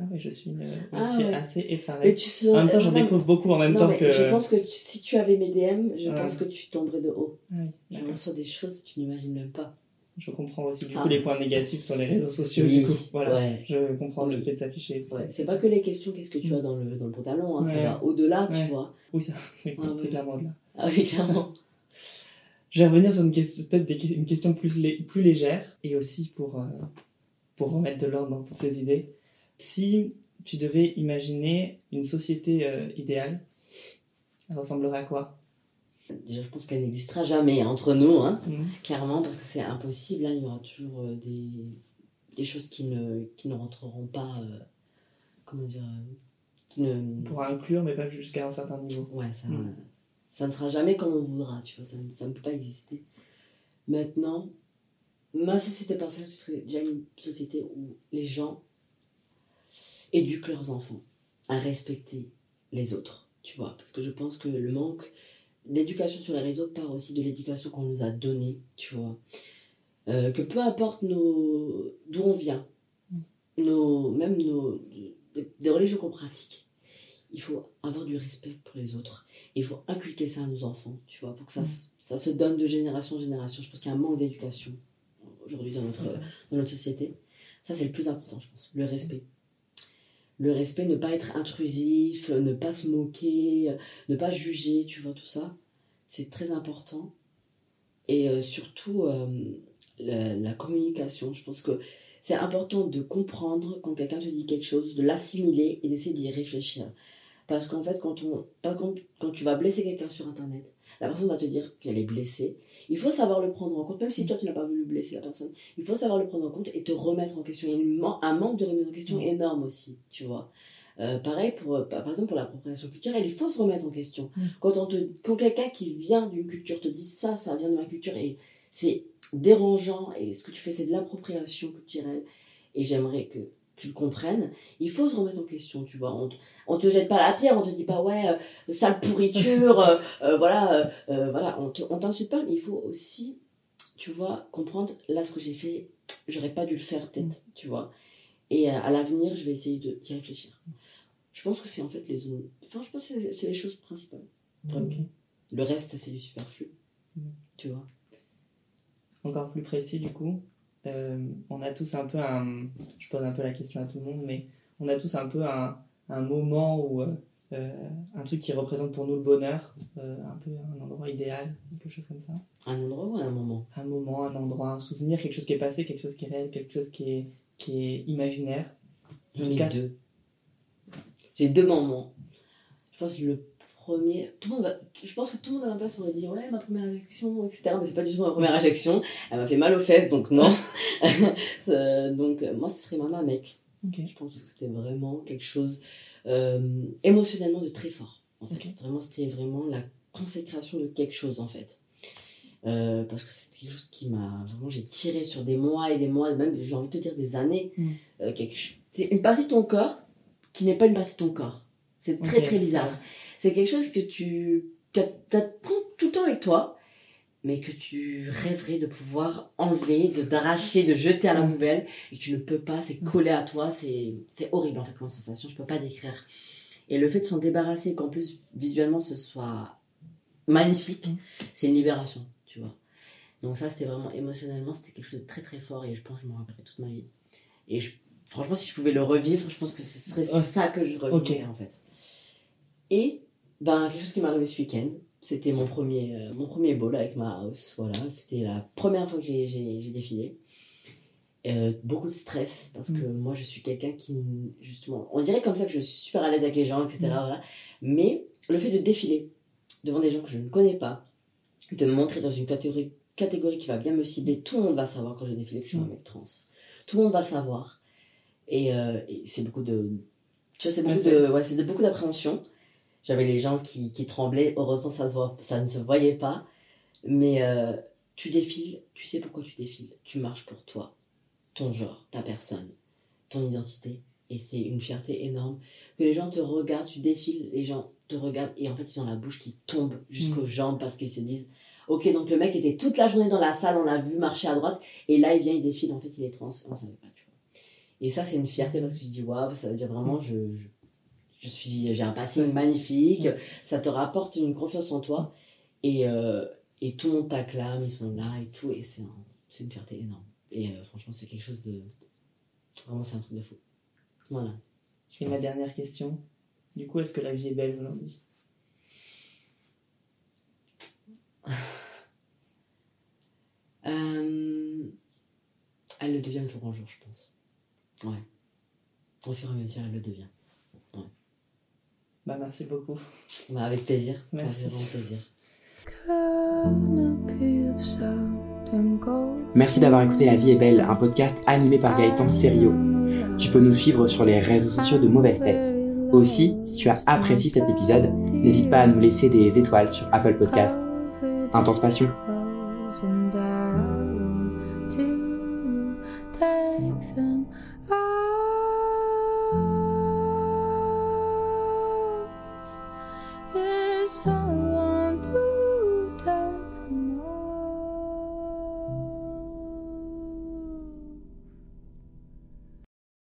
Ah ouais, je suis, euh, je Ah suis ouais. assez effarée. serais- En même temps, j'en découvre beaucoup en même non, temps que. Je pense que tu- si tu avais mes DM, je Ouais. pense que tu tomberais de haut. Ah oui, Je d'accord. reçois des choses que tu n'imagines même pas. Je comprends aussi du Ah. coup les points négatifs sur les réseaux sociaux. Oui, Du coup, voilà. ouais. Je comprends le Oui. fait de s'afficher. C'est pas que les questions, qu'est-ce que tu as dans le, dans le pantalon, hein, ça va au-delà, tu vois. Oui, ça. [laughs] Oui, Ah là. Ah oui, clairement. [laughs] Je vais revenir sur une question, peut-être une question plus, lé- plus légère et aussi pour, euh, pour remettre de l'ordre dans toutes ces idées. Si tu devais imaginer une société euh, idéale, elle ressemblerait à quoi? Déjà, je pense qu'elle n'existera jamais hein, entre nous, hein, Mhm. clairement, parce que c'est impossible. hein, il y aura toujours euh, des, des choses qui ne, qui ne rentreront pas. euh, comment dire euh, qui ne, On pourra inclure, mais pas jusqu'à un certain niveau. Ouais, ça, Mm. ça ne sera jamais comme on voudra, tu vois, ça, ne- ça ne peut pas exister. Maintenant, ma société parfaite, ce serait déjà une société où les gens éduquent leurs enfants à respecter les autres, tu vois, parce que je pense que le manque d'éducation sur les réseaux part aussi de l'éducation qu'on nous a donnée, tu vois. Euh, que peu importe nos d'où on vient, nos, même nos, des, des religions qu'on pratique, il faut avoir du respect pour les autres. Il faut inculquer ça à nos enfants, tu vois, pour que ça, se- ça se donne de génération en génération. Je pense qu'il y a un manque d'éducation aujourd'hui dans notre, dans notre société. Ça, c'est le plus important, je pense. Le respect. Le respect, ne pas être intrusif, ne pas se moquer, ne pas juger, tu vois, tout ça. C'est très important. Et euh, surtout, euh, la, la communication. Je pense que c'est important de comprendre quand quelqu'un te dit quelque chose, de l'assimiler et d'essayer d'y réfléchir. Parce qu'en fait, quand, on, contre, quand tu vas blesser quelqu'un sur Internet, la personne va te dire qu'elle est blessée. Il faut savoir le prendre en compte, même si toi tu n'as pas voulu blesser la personne. Il faut savoir le prendre en compte et te remettre en question. Il y a un manque de remise en question énorme aussi, tu vois. Euh, pareil, pour, euh, par exemple, pour l'appropriation culturelle, il faut se remettre en question. Quand, on te, quand quelqu'un qui vient d'une culture te dit ça, ça vient de ma culture et c'est dérangeant et ce que tu fais, c'est de l'appropriation culturelle. Et j'aimerais que tu le comprennes, il faut se remettre en question, tu vois. On, te, on te jette pas la pierre, on te dit pas ouais, euh, sale pourriture, euh, [laughs] euh, voilà, voilà, on t'insulte pas, mais il faut aussi, tu vois, comprendre là ce que j'ai fait, j'aurais pas dû le faire peut-être, tu vois. Et à l'avenir, je vais essayer de d'y réfléchir. Je pense que c'est en fait les, enfin, je pense que c'est les choses principales. Le reste, c'est du superflu, tu vois. Encore plus précis du coup, euh, on a tous un peu un. Je pose un peu la question à tout le monde, mais on a tous un peu un, un moment ou euh, un truc qui représente pour nous le bonheur, euh, un peu un endroit idéal, quelque chose comme ça. Un endroit ou un moment? Un moment, un endroit, un souvenir, quelque chose qui est passé, quelque chose qui est réel, quelque chose qui est, qui est imaginaire. J'en ai deux. J'ai deux moments. Je pense que le premier. Tout le monde Je pense que tout le monde à ma place aurait dit Ouais, ma première injection, etc. Mais c'est pas du tout ma première injection. Elle m'a fait mal aux fesses, donc non. [laughs] donc, moi, ce serait Maman Mec. Je pense que c'était vraiment quelque chose euh, émotionnellement de très fort. En fait. Vraiment, c'était vraiment la consécration de quelque chose, en fait. Euh, parce que c'est quelque chose qui m'a vraiment j'ai tiré sur des mois et des mois même j'ai envie de te dire des années mm. euh, c'est une partie de ton corps qui n'est pas une partie de ton corps c'est très très bizarre c'est quelque chose que tu as, tout le temps avec toi, mais que tu rêverais de pouvoir enlever, de d'arracher, de jeter à la poubelle, et tu ne peux pas, c'est collé à toi, c'est horrible en fait comme sensation, je peux pas décrire. Et le fait de s'en débarrasser, qu'en plus visuellement ce soit magnifique, c'est une libération, tu vois. Donc ça, c'était vraiment émotionnellement, c'était quelque chose de très très fort, et je pense que je m'en rappellerai toute ma vie. Et franchement, si je pouvais le revivre, je pense que ce serait ça que je revivrais en fait. Et ben, quelque chose qui m'est arrivé ce week-end. C'était mon premier, euh, mon premier ball avec ma house. Voilà, c'était la première fois que j'ai défilé. Euh, beaucoup de stress parce que mm. moi je suis quelqu'un qui justement on dirait comme ça que je suis super à l'aise avec les gens etc mm. voilà. mais le fait de défiler devant des gens que je ne connais pas de me montrer dans une catégorie, catégorie qui va bien me cibler tout le monde va savoir quand je défile que je suis un mm. mec trans tout le monde va le savoir et, euh, c'est beaucoup de tu vois c'est beaucoup, de, ouais, c'est beaucoup d'appréhension j'avais les gens qui, qui, tremblaient. Heureusement, ça, se voit, ça ne se voyait pas. Mais euh, tu défiles, tu sais pourquoi tu défiles. Tu marches pour toi, ton genre, ta personne, ton identité. Et c'est une fierté énorme. Que les gens te regardent, tu défiles, les gens te regardent et en fait, ils ont la bouche qui tombe jusqu'aux mm. jambes parce qu'ils se disent Ok, donc le mec était toute la journée dans la salle, on l'a vu marcher à droite, et là il vient, il défile, en fait il est trans, on savait pas, tu vois. Et ça, c'est une fierté parce que tu dis Waouh, ça veut dire vraiment, je je suis, j'ai un passing magnifique, ça te rapporte une confiance en toi et, euh, et tout le monde t'acclame, ils sont là et tout, et c'est c'est une fierté énorme. Et euh, franchement, c'est quelque chose de. Vraiment, c'est un truc de fou. Voilà. Et ma dernière question, du coup, est-ce que la vie est belle aujourd'hui? [laughs] Euh, Elle le devient de jour en jour, je pense. Ouais. Au fur et à mesure, elle le devient. Bah, merci beaucoup. Bah, avec plaisir. Merci. plaisir. Merci d'avoir écouté La vie est belle, un podcast animé par Gaëtan Serio. Tu peux nous suivre sur les réseaux sociaux de Mauvaise Tête. Aussi, si tu as apprécié cet épisode, n'hésite pas à nous laisser des étoiles sur Apple Podcast. Intense passion.